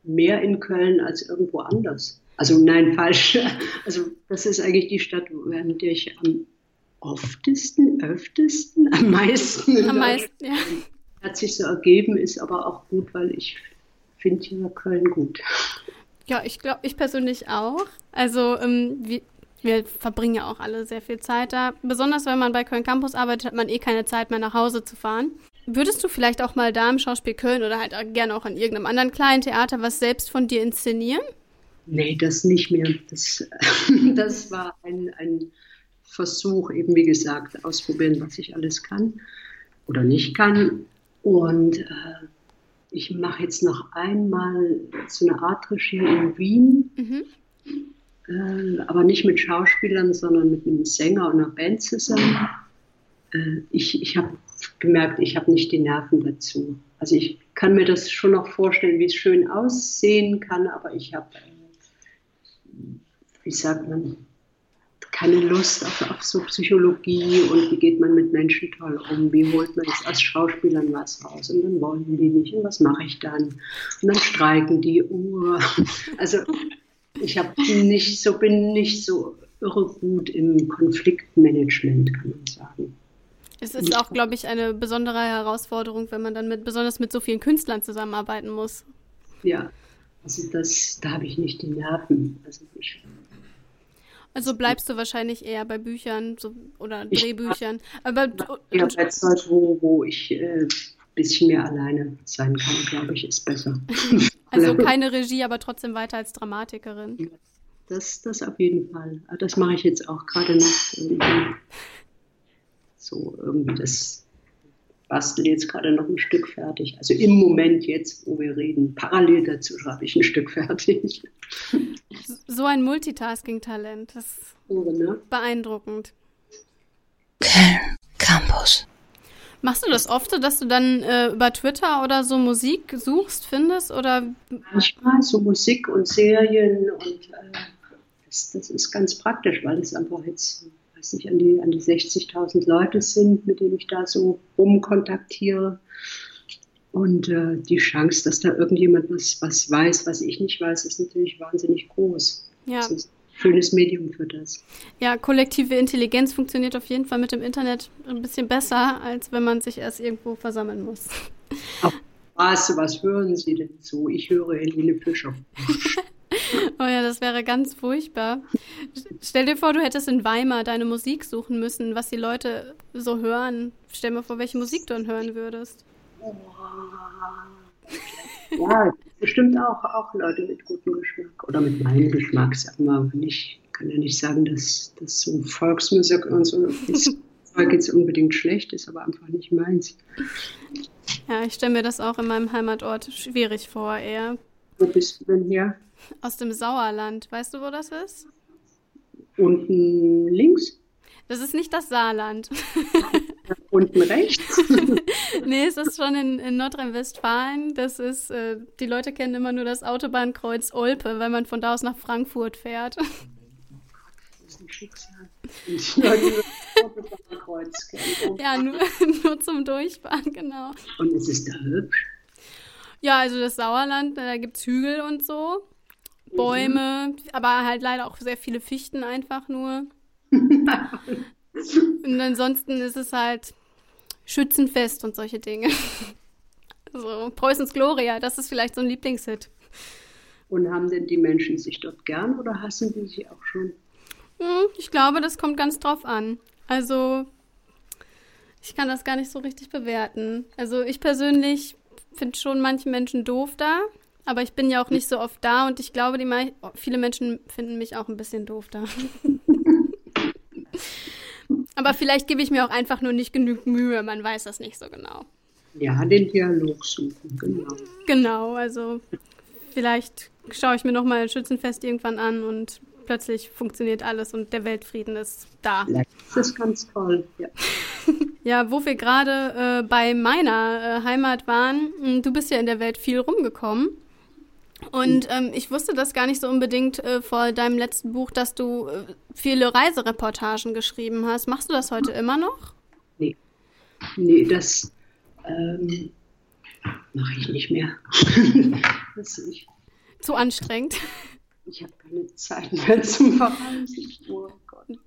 mehr in Köln als irgendwo anders. Also nein, falsch. Also das ist eigentlich die Stadt, in der ich am oftesten, öftesten, am meisten. Am meisten, ja. Hat sich so ergeben, ist aber auch gut, weil ich finde ja Köln gut. Ja, ich glaube, ich persönlich auch. Also ähm, wir, wir verbringen ja auch alle sehr viel Zeit da. Besonders wenn man bei Köln Campus arbeitet, hat man eh keine Zeit mehr nach Hause zu fahren. Würdest du vielleicht auch mal da im Schauspiel Köln oder halt auch gerne auch an irgendeinem anderen kleinen Theater was selbst von dir inszenieren? Nee, das nicht mehr. Das, das war ein, ein Versuch, eben wie gesagt, ausprobieren, was ich alles kann oder nicht kann. Und äh, ich mache jetzt noch einmal so eine Art Regie in Wien, mhm. Äh, aber nicht mit Schauspielern, sondern mit einem Sänger und einer Band zusammen. Äh, ich ich habe gemerkt, ich habe nicht die Nerven dazu. Also ich kann mir das schon noch vorstellen, wie es schön aussehen kann, aber ich habe, äh, wie sagt man, keine Lust auf, auf, so Psychologie und wie geht man mit Menschen toll um, wie holt man jetzt als Schauspielern was raus und dann wollen die nicht und was mache ich dann und dann streiken die Uhr. Also ich habe nicht so bin nicht so irre gut im Konfliktmanagement, kann man sagen. Es ist auch, glaube ich, eine besondere Herausforderung, wenn man dann mit, besonders mit so vielen Künstlern zusammenarbeiten muss. Ja, also das, da habe ich nicht die Nerven. Also, ich, also bleibst du wahrscheinlich eher bei Büchern so, oder Drehbüchern. Aber ja, bei Zeit, wo, wo ich äh, bisschen mehr alleine sein kann, glaube ich, ist besser. also keine Regie, aber trotzdem weiter als Dramatikerin. Das, das auf jeden Fall. Das mache ich jetzt auch gerade noch so irgendwie das bastel jetzt gerade noch ein Stück fertig. Also im Moment jetzt, wo wir reden, parallel dazu schreibe ich ein Stück fertig. So ein Multitasking-Talent, das ist oh, ne? beeindruckend. Köln Campus. Machst du das oft so, dass du dann äh, über Twitter oder so Musik suchst, findest? Oder? Manchmal so Musik und Serien und äh, das, das ist ganz praktisch, weil es einfach jetzt weiß nicht, an die, an die 60.000 Leute sind, mit denen ich da so rumkontaktiere. Und äh, die Chance, dass da irgendjemand was, was weiß, was ich nicht weiß, ist natürlich wahnsinnig groß. Ja. Ein schönes Medium für das. Ja, kollektive Intelligenz funktioniert auf jeden Fall mit dem Internet ein bisschen besser, als wenn man sich erst irgendwo versammeln muss. Was, was hören Sie denn so? Ich höre Helene Fischer. Oh ja, das wäre ganz furchtbar. Stell dir vor, du hättest in Weimar deine Musik suchen müssen, was die Leute so hören. Stell mir vor, welche Musik du dann hören würdest. Ja, bestimmt auch, auch Leute mit gutem Geschmack oder mit meinem Geschmack, sag mal. Ich kann ja nicht sagen, dass, dass so Volksmusik und so Zeug jetzt unbedingt schlecht ist, aber einfach nicht meins. Ja, ich stelle mir das auch in meinem Heimatort schwierig vor, eher. Wo bist du denn her? Aus dem Sauerland. Weißt du, wo das ist? Unten links? Das ist nicht das Saarland. Unten rechts? nee, es ist schon in, in Nordrhein-Westfalen. Das ist, äh, die Leute kennen immer nur das Autobahnkreuz Olpe, wenn man von da aus nach Frankfurt fährt. Das ist ein Schicksal. ja, nur, nur zum Durchfahren, genau. Und es ist da hübsch? Ja, also das Sauerland, da gibt es Hügel und so. Bäume, mhm. aber halt leider auch sehr viele Fichten einfach nur. und ansonsten ist es halt Schützenfest und solche Dinge. so, Preußens Gloria, das ist vielleicht so ein Lieblingshit. Und haben denn die Menschen sich dort gern oder hassen die sie auch schon? Hm, ich glaube, das kommt ganz drauf an. Also, ich kann das gar nicht so richtig bewerten. Also, ich persönlich finde schon manche Menschen doof da. Aber ich bin ja auch nicht so oft da und ich glaube, die viele Menschen finden mich auch ein bisschen doof da. Aber vielleicht gebe ich mir auch einfach nur nicht genug Mühe, man weiß das nicht so genau. Ja, den Dialog suchen, genau. Genau, also vielleicht schaue ich mir nochmal ein Schützenfest irgendwann an und plötzlich funktioniert alles und der Weltfrieden ist da. Das ist ganz toll, ja. ja, wo wir gerade äh, bei meiner äh, Heimat waren, hm, du bist ja in der Welt viel rumgekommen. Und ähm, ich wusste das gar nicht so unbedingt äh, vor deinem letzten Buch, dass du äh, viele Reisereportagen geschrieben hast. Machst du das heute immer noch? Nee. Nee, das ähm, mache ich nicht mehr. das ich, Zu anstrengend. Ich habe keine Zeit mehr zum Verreisen. Oh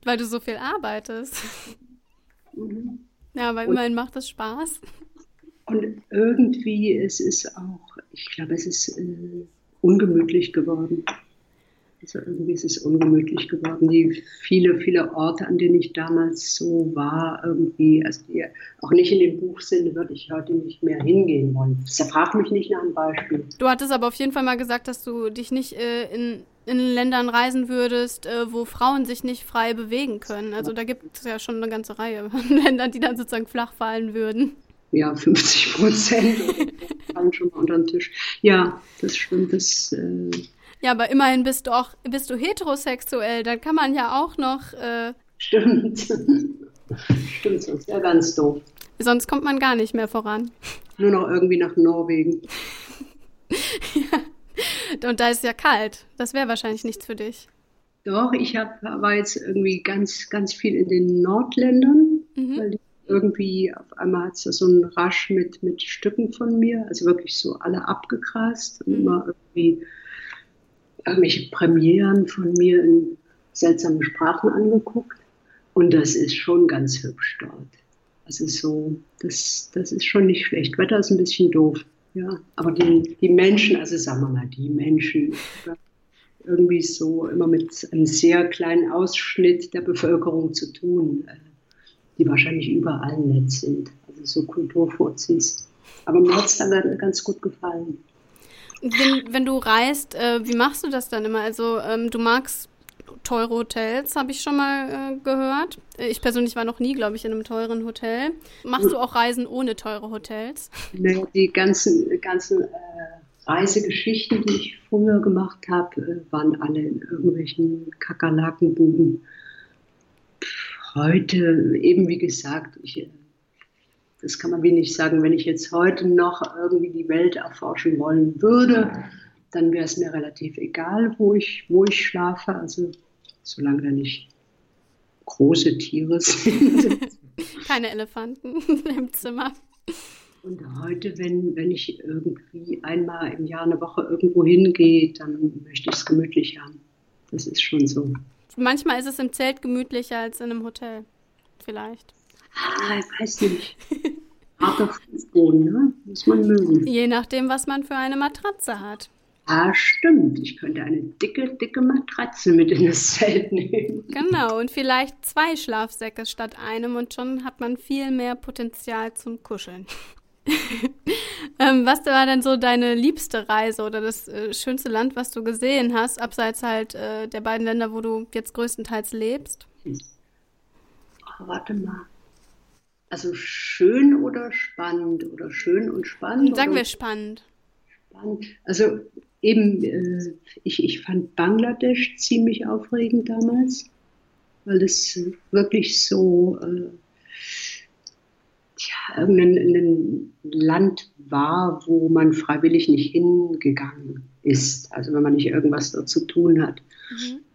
Weil du so viel arbeitest. Mhm. Ja, aber immerhin macht das Spaß. Und irgendwie es ist auch ich glaube, es ist äh, ungemütlich geworden. Also irgendwie ist es ungemütlich geworden. Die viele, viele Orte, an denen ich damals so war, irgendwie, also die auch nicht in dem Buch sind, würde ich heute nicht mehr hingehen wollen. Frag mich nicht nach einem Beispiel. Du hattest aber auf jeden Fall mal gesagt, dass du dich nicht äh, in, in Ländern reisen würdest, äh, wo Frauen sich nicht frei bewegen können. Also da gibt es ja schon eine ganze Reihe von Ländern, die dann sozusagen flach fallen würden. Ja, 50 Prozent fallen schon mal unter den Tisch. Ja, das stimmt. Das, äh, ja, aber immerhin bist du auch bist du heterosexuell. Dann kann man ja auch noch. Äh, Stimmt. Stimmt, sonst wäre ganz doof. Sonst kommt man gar nicht mehr voran. Nur noch irgendwie nach Norwegen. ja. Und da ist ja kalt. Das wäre wahrscheinlich nichts für dich. Doch, ich hab, war jetzt irgendwie ganz, ganz viel in den Nordländern, mhm. weil irgendwie auf einmal hat es so einen Rasch mit, mit Stücken von mir, also wirklich so alle abgegrast und mhm. immer irgendwie irgendwelche Premieren von mir in seltsamen Sprachen angeguckt. Und das ist schon ganz hübsch dort. Also so, das, das ist schon nicht schlecht. Wetter ist ein bisschen doof. Ja, aber die, die Menschen, also sagen wir mal, die Menschen, irgendwie so immer mit einem sehr kleinen Ausschnitt der Bevölkerung zu tun, äh, die wahrscheinlich überall nett sind. Also so Kulturfuzis. Aber mir hat es dann ganz gut gefallen. Wenn, wenn du reist, äh, wie machst du das dann immer? Also ähm, du magst teure Hotels, habe ich schon mal äh, gehört. Ich persönlich war noch nie, glaube ich, in einem teuren Hotel. Machst du auch Reisen ohne teure Hotels? Nee, die ganzen, ganzen äh, Reisegeschichten, die ich früher gemacht habe, äh, waren alle in irgendwelchen Kakerlakenbuben. Heute, eben wie gesagt, ich das kann man wenig sagen. Wenn ich jetzt heute noch irgendwie die Welt erforschen wollen würde, dann wäre es mir relativ egal, wo ich, wo ich schlafe. Also solange da nicht große Tiere sind. Keine Elefanten im Zimmer. Und heute, wenn, wenn ich irgendwie einmal im Jahr eine Woche irgendwo hingehe, dann möchte ich es gemütlich haben. Das ist schon so. Manchmal ist es im Zelt gemütlicher als in einem Hotel. Vielleicht. Ah, ich weiß nicht. Harter Fußboden, ne? Muss man mögen. Je nachdem, was man für eine Matratze hat. Ah, stimmt. Ich könnte eine dicke, dicke Matratze mit in das Zelt nehmen. Genau, und vielleicht zwei Schlafsäcke statt einem und schon hat man viel mehr Potenzial zum Kuscheln. ähm, was war denn so deine liebste Reise oder das äh, schönste Land, was du gesehen hast, abseits halt äh, der beiden Länder, wo du jetzt größtenteils lebst? Oh, warte mal. Also schön oder spannend oder schön und spannend? Sagen wir spannend. Spannend. Also eben, äh, ich, ich fand Bangladesch ziemlich aufregend damals, weil es wirklich so äh, ja, irgendein Land war, wo man freiwillig nicht hingegangen ist. Also wenn man nicht irgendwas dort zu tun hat.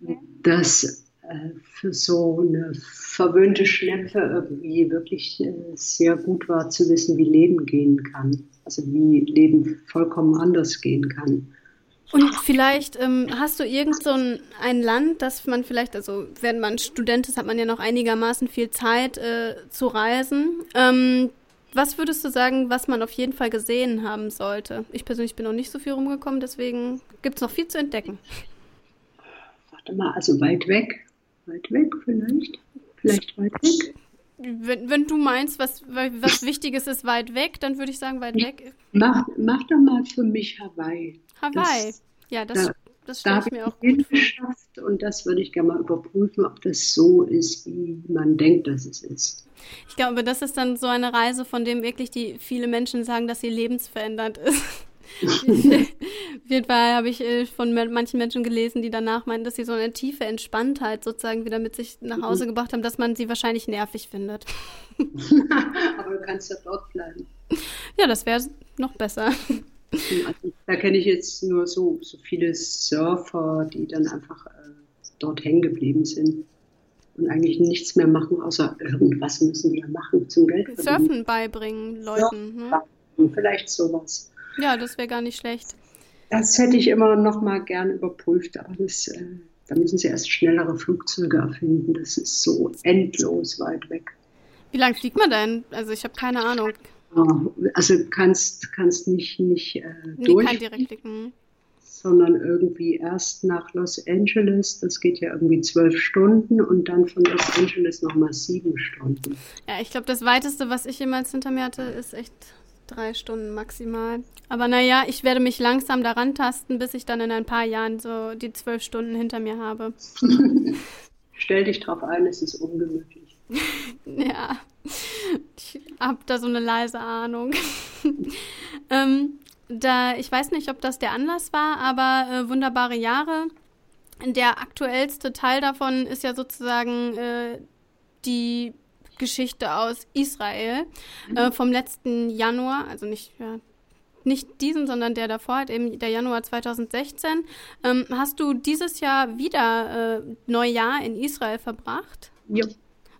Mhm. Das äh, für so eine verwöhnte Schnepfe irgendwie wirklich äh, sehr gut war zu wissen, wie Leben gehen kann. Also wie Leben vollkommen anders gehen kann. Und vielleicht ähm, hast du irgend so ein, ein, Land, das man vielleicht, also wenn man Student ist, hat man ja noch einigermaßen viel Zeit äh, zu reisen. Ähm, was würdest du sagen, was man auf jeden Fall gesehen haben sollte? Ich persönlich bin noch nicht so viel rumgekommen, deswegen gibt es noch viel zu entdecken. Warte mal, also weit weg weit weg vielleicht? Vielleicht weit weg? Wenn, wenn du meinst, was, was Wichtiges ist weit weg, dann würde ich sagen weit weg. Mach, mach doch mal für mich Hawaii. Hawaii, das, ja, das, da, das stelle ich mir auch gut vor. Und das würde ich gerne mal überprüfen, ob das so ist, wie man denkt, dass es ist. Ich glaube, das ist dann so eine Reise, von dem wirklich die viele Menschen sagen, dass sie lebensverändernd ist. Auf jeden Fall habe ich äh, von manchen Menschen gelesen, die danach meinen, dass sie so eine tiefe Entspanntheit sozusagen wieder mit sich nach Hause mhm. gebracht haben, dass man sie wahrscheinlich nervig findet. Aber du kannst ja dort bleiben. Ja, das wäre noch besser. Also, da kenne ich jetzt nur so, so viele Surfer, die dann einfach äh, dort hängen geblieben sind und eigentlich nichts mehr machen, außer irgendwas müssen die ja machen zum Geld verdienen. Surfen beibringen Leuten. Ne? Vielleicht sowas. Ja, das wäre gar nicht schlecht. Das hätte ich immer noch mal gern überprüft, aber das, äh, da müssen sie erst schnellere Flugzeuge erfinden. Das ist so endlos weit weg. Wie lange fliegt man denn? Also ich habe keine Ahnung. Also kannst kannst nicht nicht äh, Nee, durch, sondern irgendwie erst nach Los Angeles. Das geht ja irgendwie zwölf Stunden und dann von Los Angeles nochmal sieben Stunden. Ja, ich glaube, das weiteste, was ich jemals hinter mir hatte, ist echt drei Stunden maximal. Aber naja, ich werde mich langsam daran tasten, bis ich dann in ein paar Jahren so die zwölf Stunden hinter mir habe. Stell dich drauf ein, es ist ungemütlich. Ja, ich habe da so eine leise Ahnung. ähm, da, ich weiß nicht, ob das der Anlass war, aber äh, wunderbare Jahre. Der aktuellste Teil davon ist ja sozusagen äh, die Geschichte aus Israel äh, vom letzten Januar, also nicht, ja, nicht diesen, sondern der davor, halt eben der Januar 2016. Ähm, hast du dieses Jahr wieder äh, Neujahr in Israel verbracht? Ja.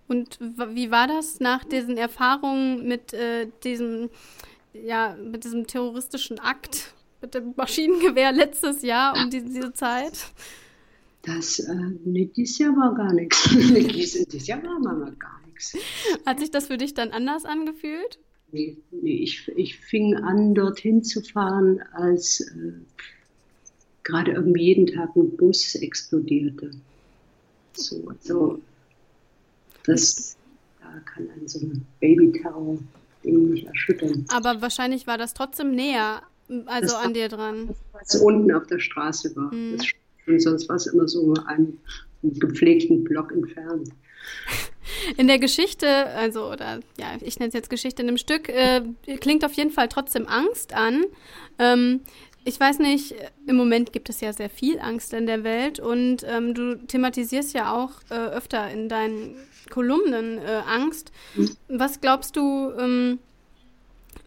Und wie war das nach diesen Erfahrungen mit äh, diesem, ja, mit diesem terroristischen Akt, mit dem Maschinengewehr letztes Jahr um die, diese Zeit? Das, äh, nee, dieses Jahr war gar nichts. Dieses, Jahr war mal gar nichts. Hat sich das für dich dann anders angefühlt? Nee, nee, ich, ich fing an, dorthin zu fahren, als äh, gerade irgendwie jeden Tag ein Bus explodierte. So, also das, da kann ein so ein Babyterror-Ding nicht erschüttern. Aber wahrscheinlich war das trotzdem näher, also Das an dir dran. Was unten auf der Straße war. Mhm. Und sonst war es immer so einen, einen gepflegten Block entfernt. In der Geschichte, also, oder ja, ich nenne es jetzt Geschichte in dem Stück, äh, klingt auf jeden Fall trotzdem Angst an. Ähm, ich weiß nicht, im Moment gibt es ja sehr viel Angst in der Welt und ähm, du thematisierst ja auch äh, öfter in deinen Kolumnen äh, Angst. Was glaubst du, ähm,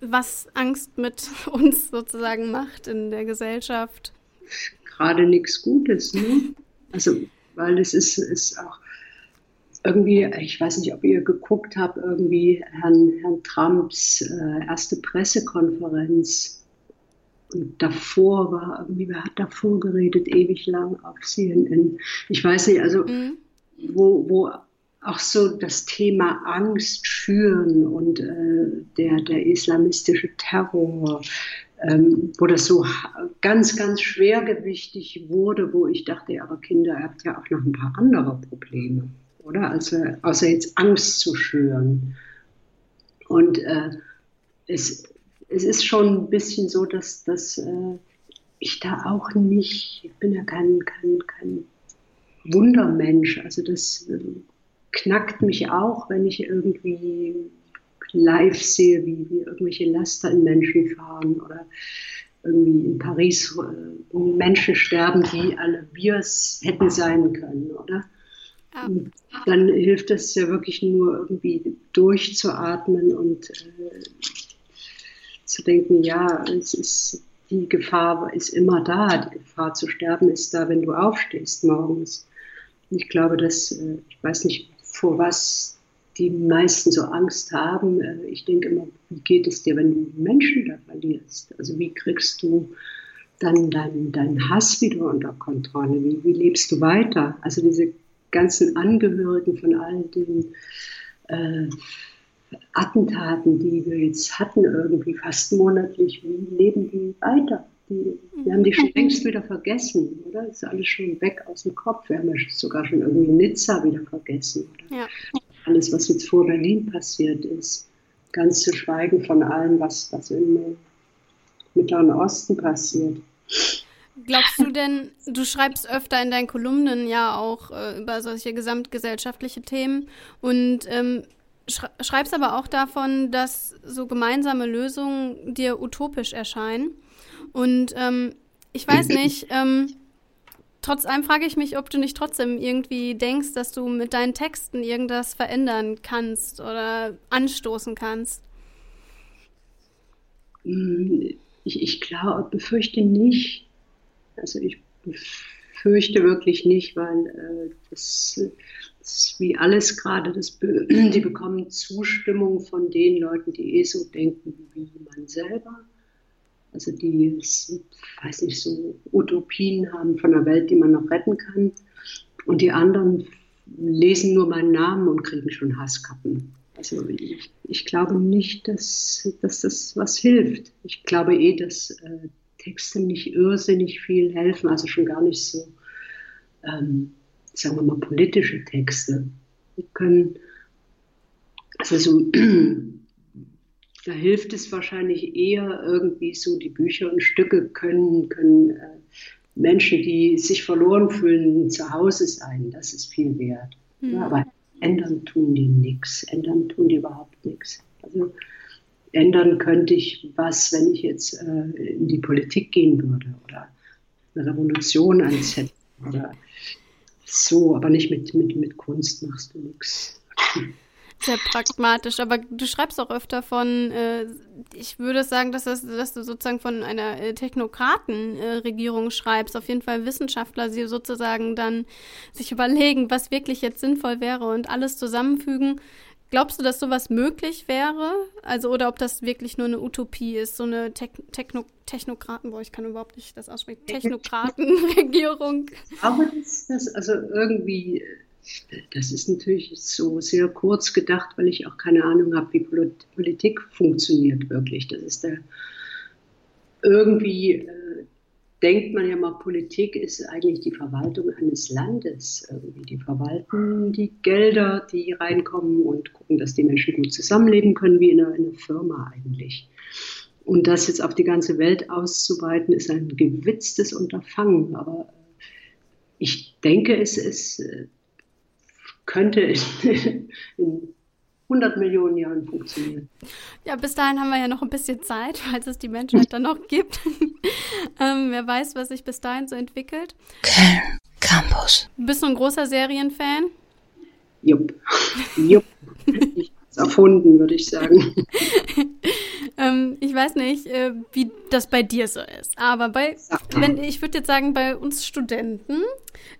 was Angst mit uns sozusagen macht in der Gesellschaft? gerade nichts Gutes. Ne? Also, weil es ist, ist auch irgendwie, ich weiß nicht, ob ihr geguckt habt, irgendwie Herrn, Herrn Trumps äh, erste Pressekonferenz. Und davor war wer hat davor geredet, ewig lang auf CNN. Ich weiß nicht, also wo, wo auch so das Thema Angst schüren und äh, der, der islamistische Terror, ähm, wo das so ganz, ganz schwergewichtig wurde, wo ich dachte, ja, aber Kinder, ihr habt ja auch noch ein paar andere Probleme, oder? Also, außer jetzt Angst zu schüren. Und äh, es, es ist schon ein bisschen so, dass, dass äh, ich da auch nicht, ich bin ja kein, kein, kein Wundermensch, also das äh, knackt mich auch, wenn ich irgendwie live sehe, wie, wie irgendwelche Laster in Menschen fahren oder irgendwie in Paris äh, Menschen sterben, die alle wir es hätten sein können, oder? Und Dann hilft es ja wirklich nur irgendwie durchzuatmen und äh, zu denken, ja, es ist die Gefahr ist immer da, die Gefahr zu sterben ist da, wenn du aufstehst morgens. Und ich glaube, dass äh, ich weiß nicht, vor was die meisten so Angst haben. Äh, Ich denke immer, wie geht es dir, wenn du Menschen da verlierst? Also wie kriegst du dann deinen dein Hass wieder unter Kontrolle? Wie, wie lebst du weiter? Also diese ganzen Angehörigen von all den äh, Attentaten, die wir jetzt hatten, irgendwie fast monatlich, wie leben die weiter? Die, wir haben die schon längst wieder vergessen, oder? Ist alles schon weg aus dem Kopf. Wir haben ja sogar schon irgendwie Nizza wieder vergessen. Oder? Ja. Alles, was jetzt vor Berlin passiert ist. Ganz zu schweigen von allem, was, was im Mittleren Osten passiert. Glaubst du denn, du schreibst öfter in deinen Kolumnen ja auch äh, über solche gesamtgesellschaftliche Themen und ähm, schreibst aber auch davon, dass so gemeinsame Lösungen dir utopisch erscheinen. Und ähm, ich weiß nicht, ähm, trotz allem frage ich mich, ob du nicht trotzdem irgendwie denkst, dass du mit deinen Texten irgendwas verändern kannst oder anstoßen kannst. Mm, Ich, ich glaube, befürchte nicht. Also ich befürchte wirklich nicht, weil äh, das, ist wie alles gerade, das die bekommen Zustimmung von den Leuten, die eh so denken wie man selber. Also die, weiß nicht, so Utopien haben von der Welt, die man noch retten kann. Und die anderen lesen nur meinen Namen und kriegen schon Hasskappen. Also ich, ich glaube nicht, dass, dass das was hilft. Ich glaube eh, dass äh, Texte nicht irrsinnig viel helfen, also schon gar nicht so, ähm, sagen wir mal, politische Texte. Die können, also so, da hilft es wahrscheinlich eher irgendwie so, die Bücher und Stücke können, können äh, Menschen, die sich verloren fühlen, zu Hause sein. Das ist viel wert. Mhm. Ja, aber ändern tun die nichts. Ändern tun die überhaupt nichts. Also ändern könnte ich was, wenn ich jetzt äh, in die Politik gehen würde oder eine Revolution anzetteln oder so, aber nicht mit, mit, mit Kunst machst du nichts sehr pragmatisch, aber du schreibst auch öfter von, äh, ich würde sagen, dass, das, dass du sozusagen von einer äh, Technokratenregierung äh, schreibst, auf jeden Fall Wissenschaftler, sie sozusagen dann sich überlegen, was wirklich jetzt sinnvoll wäre und alles zusammenfügen. Glaubst du, dass sowas möglich wäre? Also, oder ob das wirklich nur eine Utopie ist, so eine Te Techno Technokraten, boah, ich kann überhaupt nicht das aussprechen, Technokratenregierung. Aber das, das, also irgendwie das ist natürlich so sehr kurz gedacht, weil ich auch keine Ahnung habe, wie Politik funktioniert wirklich. Das ist der irgendwie äh, denkt man ja mal, Politik ist eigentlich die Verwaltung eines Landes. Die verwalten die Gelder, die reinkommen und gucken, dass die Menschen gut zusammenleben können, wie in einer, in einer Firma eigentlich. Und das jetzt auf die ganze Welt auszuweiten, ist ein gewitztes Unterfangen. Aber ich denke, es ist äh, könnte in, in 100 Millionen Jahren funktionieren. Ja, bis dahin haben wir ja noch ein bisschen Zeit, falls es die Menschheit dann noch gibt. ähm, wer weiß, was sich bis dahin so entwickelt. Köln Campus. Bist du ein großer Serienfan? Jupp. Jupp. Ich erfunden, würde ich sagen. ähm, ich weiß nicht, äh, wie das bei dir so ist, aber bei, wenn, ich würde jetzt sagen, bei uns Studenten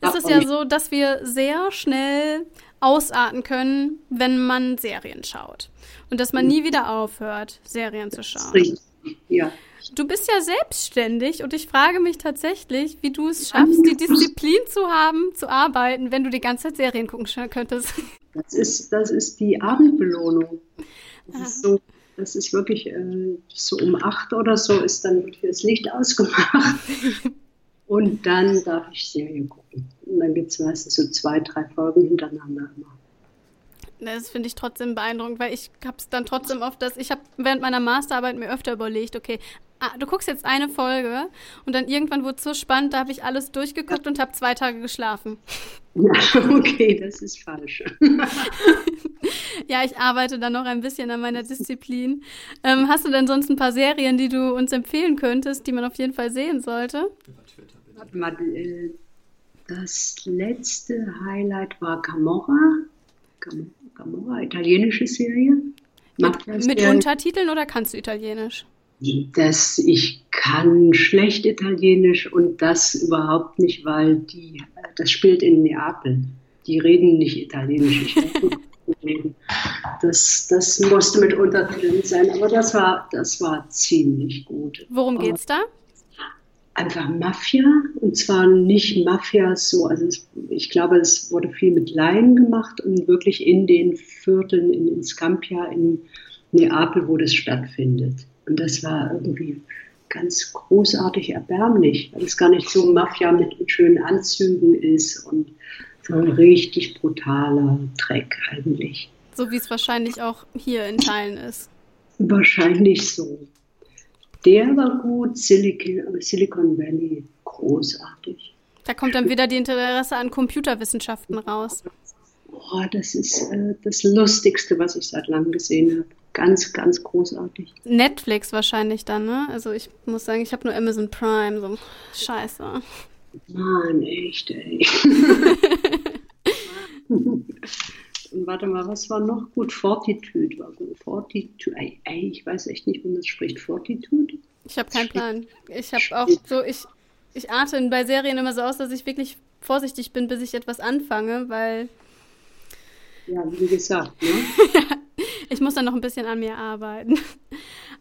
ist es ja so, dass wir sehr schnell ausarten können, wenn man Serien schaut. Und dass man nie wieder aufhört, Serien zu schauen. Richtig, ja. Du bist ja selbstständig und ich frage mich tatsächlich, wie du es schaffst, die Disziplin zu haben, zu arbeiten, wenn du die ganze Zeit Serien gucken könntest. Das ist, das ist die Abendbelohnung. Das ist, so, das ist wirklich äh, so um acht oder so ist dann das Licht ausgemacht. Und dann darf ich Serie gucken. Und dann gibt es meistens so zwei, drei Folgen hintereinander immer. Das finde ich trotzdem beeindruckend, weil ich habe es dann trotzdem oft, dass ich habe während meiner Masterarbeit mir öfter überlegt, okay, ah, du guckst jetzt eine Folge und dann irgendwann wurde es so spannend, da habe ich alles durchgeguckt ja. und habe zwei Tage geschlafen. Ja, okay, das ist falsch. ja, ich arbeite dann noch ein bisschen an meiner Disziplin. Ähm, hast du denn sonst ein paar Serien, die du uns empfehlen könntest, die man auf jeden Fall sehen sollte? Warte mal, äh, das letzte Highlight war Camorra. Camorra, italienische Serie. Mit, mit Untertiteln oder kannst du Italienisch? Das, ich kann schlecht Italienisch und das überhaupt nicht, weil die, das spielt in Neapel. Die reden nicht Italienisch. das, das musste mit Untertiteln sein, aber das war, das war ziemlich gut. Worum geht's da? Einfach Mafia und zwar nicht Mafia so, also es, ich glaube, es wurde viel mit Laien gemacht und wirklich in den Vierteln in, in Scampia in Neapel, wo das stattfindet. Und das war irgendwie ganz großartig erbärmlich, weil es gar nicht so Mafia mit, mit schönen Anzügen ist und so ein richtig brutaler Dreck eigentlich. So wie es wahrscheinlich auch hier in Teilen ist. Wahrscheinlich so. Der war gut, Silicon, Silicon Valley, großartig. Da kommt dann wieder die Interesse an Computerwissenschaften raus. Oh, das ist äh, das Lustigste, was ich seit langem gesehen habe ganz, ganz großartig. Netflix wahrscheinlich dann, ne? Also ich muss sagen, ich habe nur Amazon Prime, so scheiße. Mann, echt, ey. Und warte mal, was war noch gut? Fortitude war gut. Fortitude, ey, ey ich weiß echt nicht, wie man das spricht. Fortitude? Ich habe keinen Plan. Ich habe auch so, ich, ich atme bei Serien immer so aus, dass ich wirklich vorsichtig bin, bis ich etwas anfange, weil. Ja, wie gesagt, ne? ich muss dann noch ein bisschen an mir arbeiten.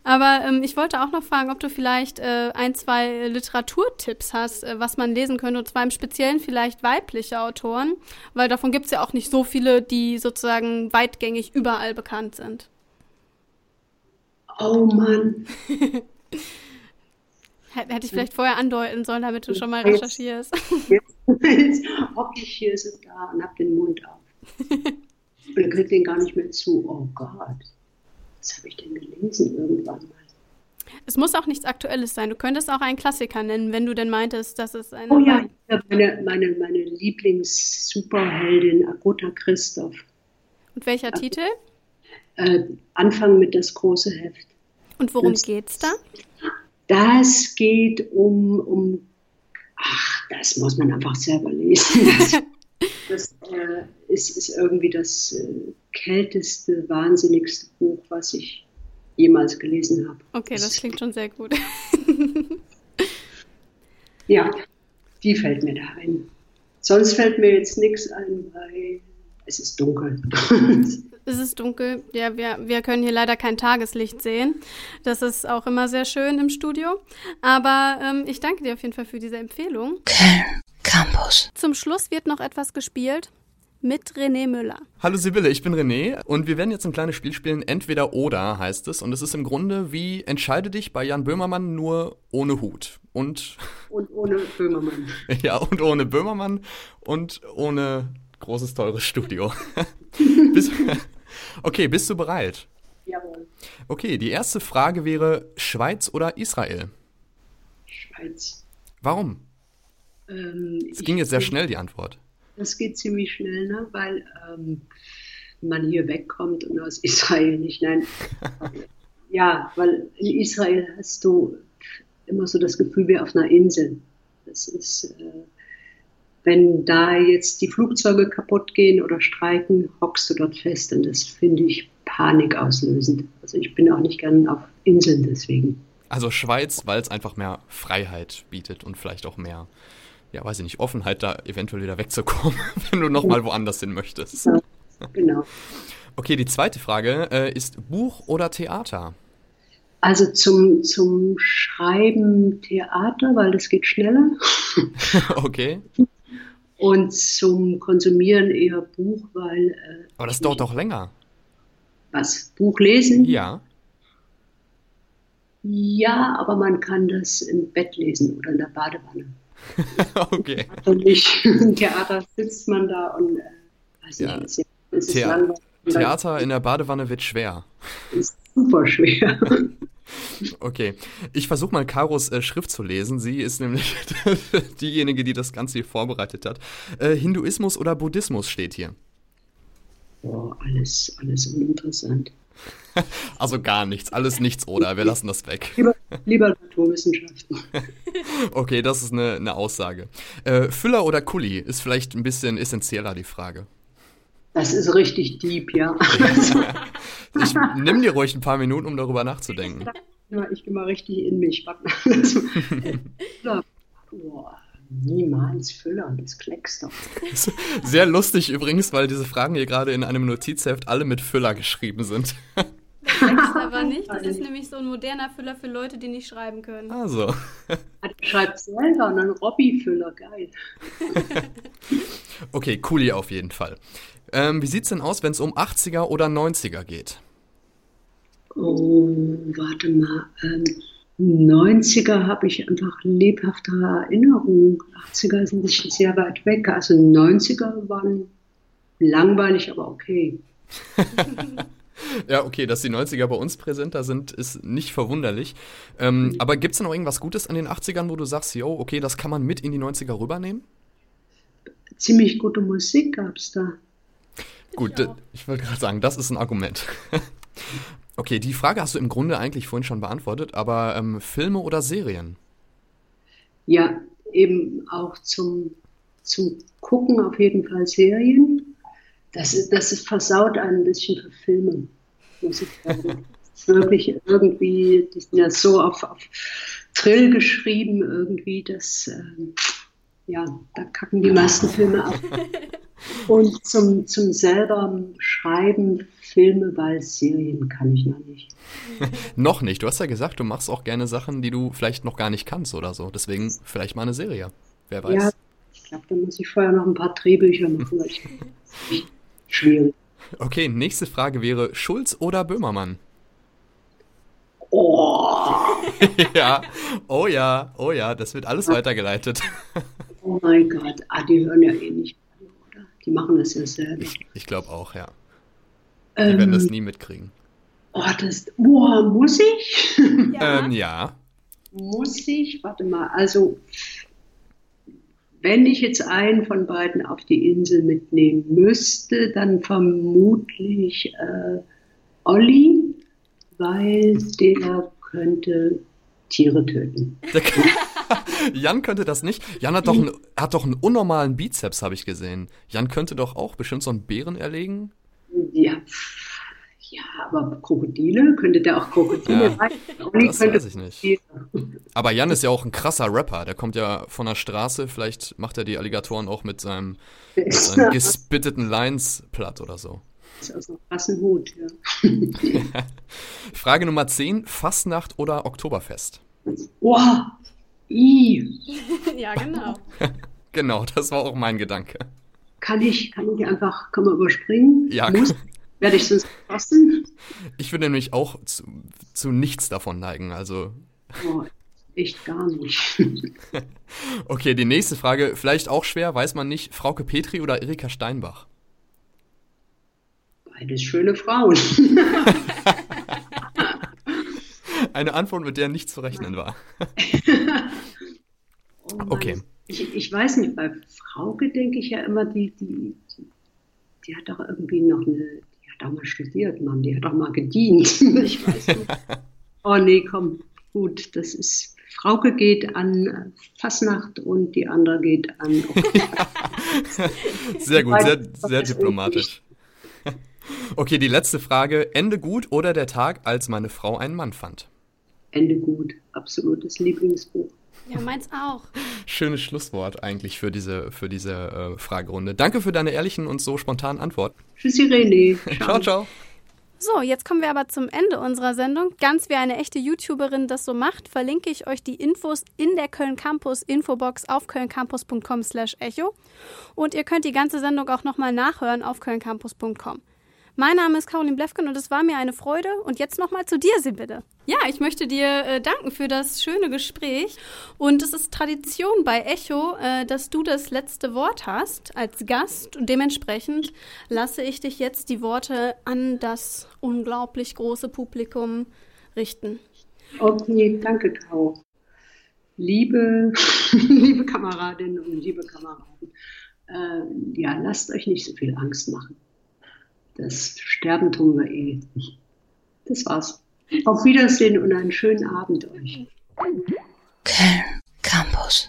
Aber ähm, ich wollte auch noch fragen, ob du vielleicht äh, ein, zwei Literaturtipps hast, äh, was man lesen könnte, und zwar im Speziellen vielleicht weibliche Autoren, weil davon gibt es ja auch nicht so viele, die sozusagen weitgängig überall bekannt sind. Oh Mann. Hätte ich vielleicht vorher andeuten sollen, damit du schon mal recherchierst. Jetzt, jetzt hocke ich hier so da und hab den Mund auf. Und krieg den gar nicht mehr zu. Oh Gott, was habe ich denn gelesen irgendwann mal? Es muss auch nichts Aktuelles sein. Du könntest auch einen Klassiker nennen, wenn du denn meintest, dass es eine. Oh ja, meine, meine, meine Lieblings-Superheldin Agota Christoph. Und welcher also, Titel? Äh, Anfang mit das große Heft. Und worum das, geht's da? Das geht um, um, ach, das muss man einfach selber lesen. Das, äh, ist, ist, irgendwie das äh, kälteste, wahnsinnigste Buch, was ich jemals gelesen habe. Okay, das, das klingt schon sehr gut. ja, die fällt mir da ein. Sonst fällt mir jetzt nichts ein, weil es ist dunkel. es ist dunkel. Ja, wir, wir können hier leider kein Tageslicht sehen. Das ist auch immer sehr schön im Studio. Aber ähm, ich danke dir auf jeden Fall für diese Empfehlung. Campus. Zum Schluss wird noch etwas gespielt mit René Müller. Hallo Sibylle, ich bin René und wir werden jetzt ein kleines Spiel spielen. Entweder oder heißt es. Und es ist im Grunde wie Entscheide dich bei Jan Böhmermann nur ohne Hut. Und, und ohne Böhmermann. ja, und ohne Böhmermann und ohne großes, teures Studio. bist, okay, bist du bereit? Jawohl. Okay, die erste Frage wäre Schweiz oder Israel? Schweiz. Warum? Ähm, es ging jetzt sehr schnell, die Antwort. Das geht ziemlich schnell, ne? weil ähm, man hier wegkommt und aus Israel nicht. Nein. ja, weil in Israel hast du immer so das Gefühl wie auf einer Insel. Das ist, äh, wenn da jetzt die Flugzeuge kaputt gehen oder streiken, hockst du dort fest und das finde ich panikauslösend. Also ich bin auch nicht gern auf Inseln deswegen. Also Schweiz, weil es einfach mehr Freiheit bietet und vielleicht auch mehr, ja, weiß ich nicht, Offenheit da eventuell wieder wegzukommen, wenn du nochmal woanders hin möchtest. Ja, genau. Okay, die zweite Frage äh, ist Buch oder Theater? Also zum, zum Schreiben Theater, weil das geht schneller. okay. Und zum Konsumieren eher Buch, weil. Äh, Aber das dauert doch länger. Was? Buch lesen? Ja. Ja, aber man kann das im Bett lesen oder in der Badewanne. okay. Nicht im Theater sitzt man da und äh, weiß Ja. nicht, ist, ist Thea langweilig. Theater in der Badewanne wird schwer. ist super schwer. Okay, ich versuche mal Karos äh, Schrift zu lesen. Sie ist nämlich diejenige, die das Ganze hier vorbereitet hat. Äh, Hinduismus oder Buddhismus steht hier. Boah, alles, alles uninteressant. Also gar nichts, alles nichts oder, wir lassen das weg. Lieber, lieber Naturwissenschaften. Okay, das ist eine, eine Aussage. Äh, Füller oder Kuli ist vielleicht ein bisschen essentieller die Frage. Das ist richtig deep, ja. Ich nimm dir ruhig ein paar Minuten, um darüber nachzudenken. Ich gehe mal richtig in mich. Äh, Füller. Boah, niemals Füller, das kleckst doch. Sehr lustig übrigens, weil diese Fragen hier gerade in einem Notizheft alle mit Füller geschrieben sind. Das aber nicht. Das ist nämlich so ein moderner Füller für Leute, die nicht schreiben können. Also. Schreibt selber und dann Robby-Füller, geil. Okay, Kuli auf jeden Fall. Ähm, wie sieht's denn aus, wenn es um 80er oder 90er geht? Oh, warte mal. Ähm, 90er habe ich einfach lebhaftere Erinnerungen. 80er sind nicht sehr weit weg. Also 90er waren langweilig, aber okay. Ja, okay, dass die 90er bei uns präsenter sind, ist nicht verwunderlich. Ähm, aber gibt's denn noch irgendwas Gutes an den 80ern, wo du sagst, yo, okay, das kann man mit in die 90er rübernehmen? Ziemlich gute Musik gab es da. Gut, d- ich wollte gerade sagen, das ist ein Argument. okay, die Frage hast du im Grunde eigentlich vorhin schon beantwortet, aber ähm, Filme oder Serien? Ja, eben auch zum, zum Gucken auf jeden Fall Serien. Das, ist, das ist versaut ein bisschen für Filme, muss ich sagen. Wirklich irgendwie, die sind ja so auf, auf Trill geschrieben irgendwie, dass, ähm, ja, da kacken die meisten Filme ab. Und zum, zum selber Schreiben, Filme, weil Serien kann ich noch nicht. noch nicht. Du hast ja gesagt, du machst auch gerne Sachen, die du vielleicht noch gar nicht kannst oder so. Deswegen vielleicht mal eine Serie. Wer weiß. Ja, ich glaube, da muss ich vorher noch ein paar Drehbücher machen. schwierig. Okay, nächste Frage wäre Schulz oder Böhmermann? Oh. ja, oh ja, oh ja, das wird alles weitergeleitet. oh mein Gott, ah, die hören ja eh nicht, oder? Die machen das ja selber. Ich, ich glaube auch, ja. Die ähm, werden das nie mitkriegen. Oh, das, oh, muss ich? ja. Ähm, ja. Muss ich? Warte mal, also wenn ich jetzt einen von beiden auf die Insel mitnehmen müsste, dann vermutlich äh, Olli, weil der könnte Tiere töten. Jan könnte das nicht. Jan hat doch, einen, hat doch einen unnormalen Bizeps, habe ich gesehen. Jan könnte doch auch bestimmt so einen Bären erlegen. Ja, ja, aber Krokodile, könnte der auch Krokodile ja, Das weiß ich nicht. Aber Jan ist ja auch ein krasser Rapper. Der kommt ja von der Straße. Vielleicht macht er die Alligatoren auch mit seinem, mit seinen gespitteten Lines platt oder so. Das ist aus einem krassen Hut, ja. Frage Nummer 10. Fastnacht oder Oktoberfest? Wow. I. ja, genau. genau, das war auch mein Gedanke. Kann ich, kann ich einfach, kann man überspringen? Ja, Muss, werde ich es fassen? Ich würde nämlich auch zu, zu nichts davon neigen, also. Oh, echt gar nicht. okay, die nächste Frage, vielleicht auch schwer, weiß man nicht, Frauke Petri oder Erika Steinbach? Beides schöne Frauen. Eine Antwort, mit der nicht zu rechnen war. oh okay. Ich, ich, weiß nicht, bei Frauke denke ich ja immer, die, die, die, die hat doch irgendwie noch eine, mal studiert, Mann, die hat auch mal gedient. ich weiß nicht. Oh nee, komm, gut, das ist, Frauke geht an Fasnacht und die andere geht an. sehr gut, sehr, sehr diplomatisch. Okay, die letzte Frage. Ende gut oder der Tag, als meine Frau einen Mann fand? Ende gut, absolutes Lieblingsbuch. Ja, meins auch. Schönes Schlusswort eigentlich für diese, für diese äh, Fragerunde. Danke für deine ehrlichen und so spontanen Antworten. Tschüss, Irene. Ciao, ciao. ciao. So, jetzt kommen wir aber zum Ende unserer Sendung. Ganz wie eine echte YouTuberin das so macht, verlinke ich euch die Infos in der Köln Campus Infobox auf kölncampus.com slash echo. Und ihr könnt die ganze Sendung auch nochmal nachhören auf kölncampus.com. Mein Name ist Caroline Blefken und es war mir eine Freude. Und jetzt nochmal zu dir, Sibylle. Ja, ich möchte dir äh, danken für das schöne Gespräch. Und es ist Tradition bei Echo, äh, dass du das letzte Wort hast als Gast. Und dementsprechend lasse ich dich jetzt die Worte an das unglaublich große Publikum richten. Okay, danke, Caro. Liebe, liebe Kameradinnen und liebe Kameraden, äh, ja, lasst euch nicht so viel Angst machen. Das Sterben tun wir eh. Das war's. Auf Wiedersehen und einen schönen Abend euch. Köln Campus.